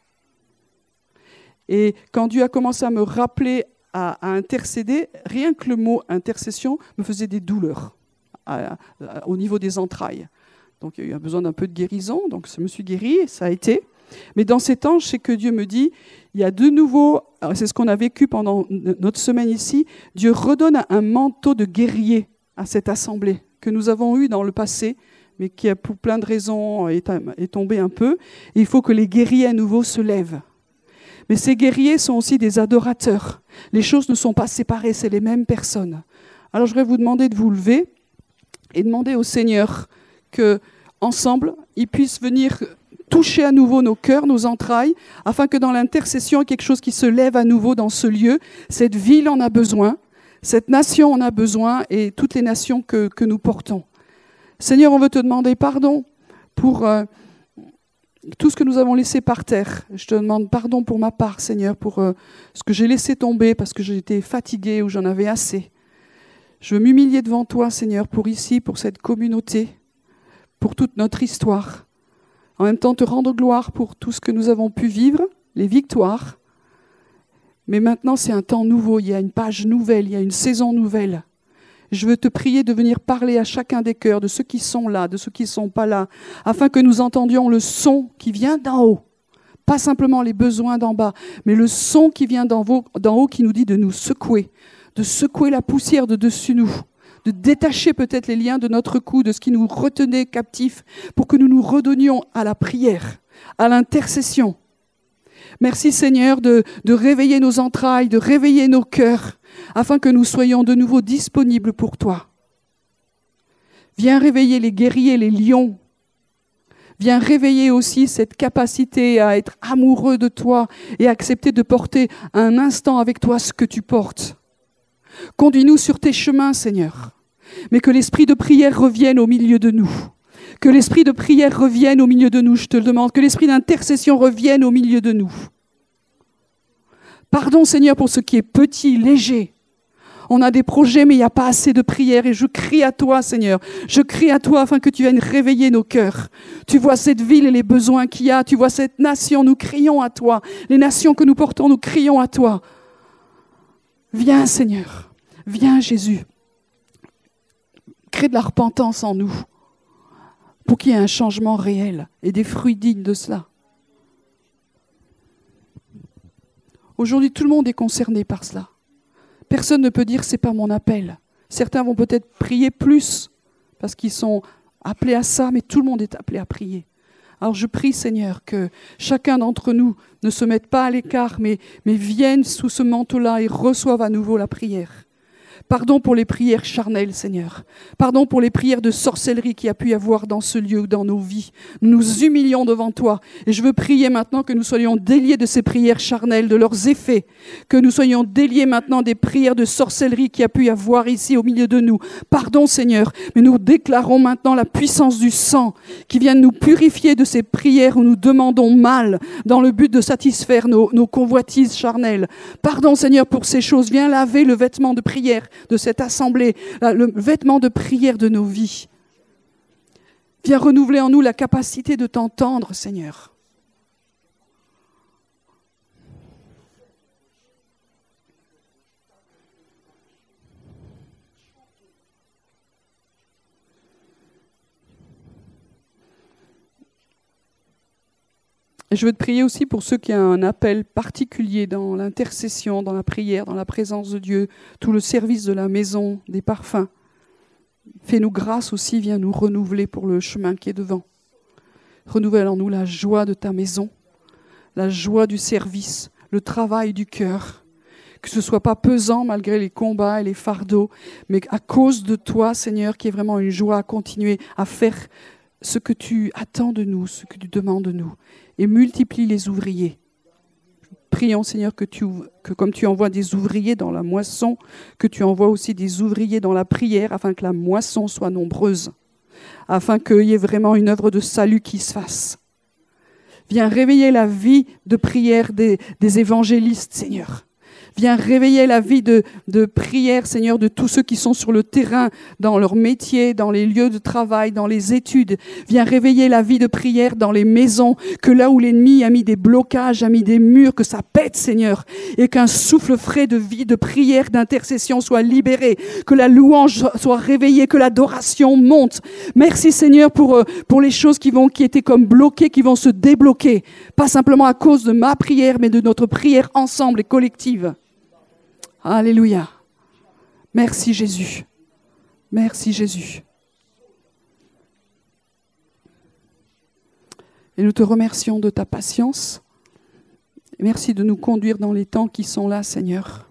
Et quand Dieu a commencé à me rappeler à, intercéder, rien que le mot intercession me faisait des douleurs au niveau des entrailles. Donc il y a eu besoin d'un peu de guérison, donc je me suis guérie, ça a été. Mais dans ces temps, je sais que Dieu me dit, il y a de nouveau, c'est ce qu'on a vécu pendant notre semaine ici, Dieu redonne un manteau de guerrier à cette assemblée que nous avons eu dans le passé, mais qui, pour plein de raisons, est, est tombé un peu. Il faut que les guerriers à nouveau se lèvent. Mais ces guerriers sont aussi des adorateurs. Les choses ne sont pas séparées, c'est les mêmes personnes. Alors je voudrais vous demander de vous lever et demander au Seigneur que, ensemble, il puisse venir toucher à nouveau nos cœurs, nos entrailles, afin que dans l'intercession, quelque chose qui se lève à nouveau dans ce lieu. Cette ville en a besoin, cette nation en a besoin, et toutes les nations que, que nous portons. Seigneur, on veut te demander pardon pour... Euh, tout ce que nous avons laissé par terre. Je te demande pardon pour ma part, Seigneur, pour euh, ce que j'ai laissé tomber parce que j'étais fatigué ou j'en avais assez. Je veux m'humilier devant toi, Seigneur, pour ici, pour cette communauté, pour toute notre histoire. En même temps, te rendre gloire pour tout ce que nous avons pu vivre, les victoires. Mais maintenant, c'est un temps nouveau, il y a une page nouvelle, il y a une saison nouvelle. Je veux te prier de venir parler à chacun des cœurs, de ceux qui sont là, de ceux qui ne sont pas là, afin que nous entendions le son qui vient d'en haut. Pas simplement les besoins d'en bas, mais le son qui vient d'en haut qui nous dit de nous secouer, de secouer la poussière de dessus nous, de détacher peut-être les liens de notre cou, de ce qui nous retenait captifs, pour que nous nous redonnions à la prière, à l'intercession. Merci Seigneur de, de réveiller nos entrailles, de réveiller nos cœurs, afin que nous soyons de nouveau disponibles pour toi. Viens réveiller les guerriers, les lions. Viens réveiller aussi cette capacité à être amoureux de toi et accepter de porter un instant avec toi ce que tu portes. Conduis-nous sur tes chemins, Seigneur, mais que l'esprit de prière revienne au milieu de nous. Que l'esprit de prière revienne au milieu de nous, je te le demande. Que l'esprit d'intercession revienne au milieu de nous. Pardon Seigneur pour ce qui est petit, léger. On a des projets, mais il n'y a pas assez de prières. Et je crie à toi, Seigneur. Je crie à toi afin que tu viennes réveiller nos cœurs. Tu vois cette ville et les besoins qu'il y a. Tu vois cette nation. Nous crions à toi. Les nations que nous portons, nous crions à toi. Viens, Seigneur. Viens, Jésus. Crée de la repentance en nous pour qu'il y ait un changement réel et des fruits dignes de cela. Aujourd'hui, tout le monde est concerné par cela. Personne ne peut dire c'est pas mon appel. Certains vont peut-être prier plus parce qu'ils sont appelés à ça, mais tout le monde est appelé à prier. Alors je prie, Seigneur, que chacun d'entre nous ne se mette pas à l'écart, mais, mais vienne sous ce manteau-là et reçoive à nouveau la prière. Pardon pour les prières charnelles, Seigneur. Pardon pour les prières de sorcellerie qui a pu y avoir dans ce lieu, dans nos vies. Nous nous humilions devant toi. Et je veux prier maintenant que nous soyons déliés de ces prières charnelles, de leurs effets. Que nous soyons déliés maintenant des prières de sorcellerie qui a pu y avoir ici au milieu de nous. Pardon, Seigneur. Mais nous déclarons maintenant la puissance du sang qui vient nous purifier de ces prières où nous demandons mal dans le but de satisfaire nos convoitises charnelles. Pardon, Seigneur, pour ces choses. Viens laver le vêtement de prière de cette assemblée, le vêtement de prière de nos vies. Viens renouveler en nous la capacité de t'entendre, Seigneur. Je veux te prier aussi pour ceux qui ont un appel particulier dans l'intercession, dans la prière, dans la présence de Dieu, tout le service de la maison, des parfums. Fais-nous grâce aussi, viens nous renouveler pour le chemin qui est devant. Renouvelle en nous la joie de ta maison, la joie du service, le travail du cœur. Que ce ne soit pas pesant malgré les combats et les fardeaux, mais à cause de toi, Seigneur, qui est vraiment une joie à continuer à faire ce que tu attends de nous, ce que tu demandes de nous et multiplie les ouvriers. Prions Seigneur que, tu, que comme tu envoies des ouvriers dans la moisson, que tu envoies aussi des ouvriers dans la prière afin que la moisson soit nombreuse, afin qu'il y ait vraiment une œuvre de salut qui se fasse. Viens réveiller la vie de prière des, des évangélistes, Seigneur. Viens réveiller la vie de, de prière, Seigneur, de tous ceux qui sont sur le terrain, dans leur métier, dans les lieux de travail, dans les études. Viens réveiller la vie de prière dans les maisons, que là où l'ennemi a mis des blocages, a mis des murs, que ça pète, Seigneur, et qu'un souffle frais de vie, de prière, d'intercession soit libéré, que la louange soit réveillée, que l'adoration monte. Merci, Seigneur, pour, euh, pour les choses qui vont, qui étaient comme bloquées, qui vont se débloquer. Pas simplement à cause de ma prière, mais de notre prière ensemble et collective. Alléluia. Merci Jésus. Merci Jésus. Et nous te remercions de ta patience. Merci de nous conduire dans les temps qui sont là, Seigneur,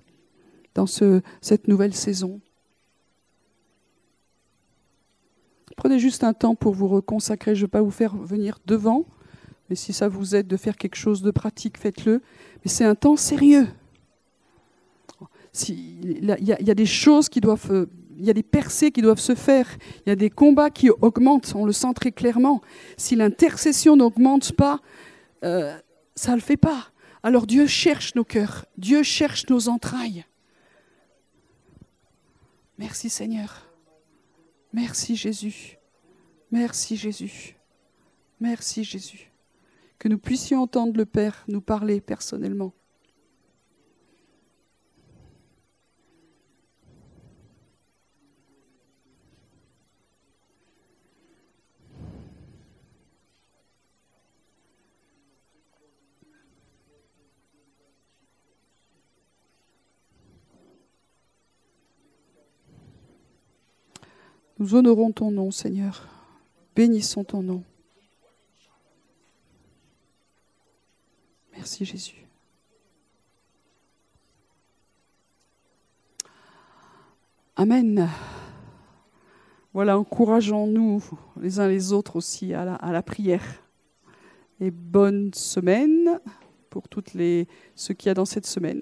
dans ce, cette nouvelle saison. Prenez juste un temps pour vous reconsacrer. Je ne vais pas vous faire venir devant, mais si ça vous aide de faire quelque chose de pratique, faites-le. Mais c'est un temps sérieux il y, a des choses qui doivent, il y a des percées qui doivent se faire, il y a des combats qui augmentent, on le sent très clairement. Si l'intercession n'augmente pas, euh, ça ne le fait pas. Alors Dieu cherche nos cœurs, Dieu cherche nos entrailles. Merci Seigneur. Merci Jésus. Merci Jésus. Merci Jésus. Que nous puissions entendre le Père nous parler personnellement. Nous honorons ton nom, Seigneur. Bénissons ton nom. Merci Jésus. Amen. Voilà, encourageons-nous les uns les autres aussi à la, prière. Et bonne semaine pour toutes les, ceux qui y a dans cette semaine.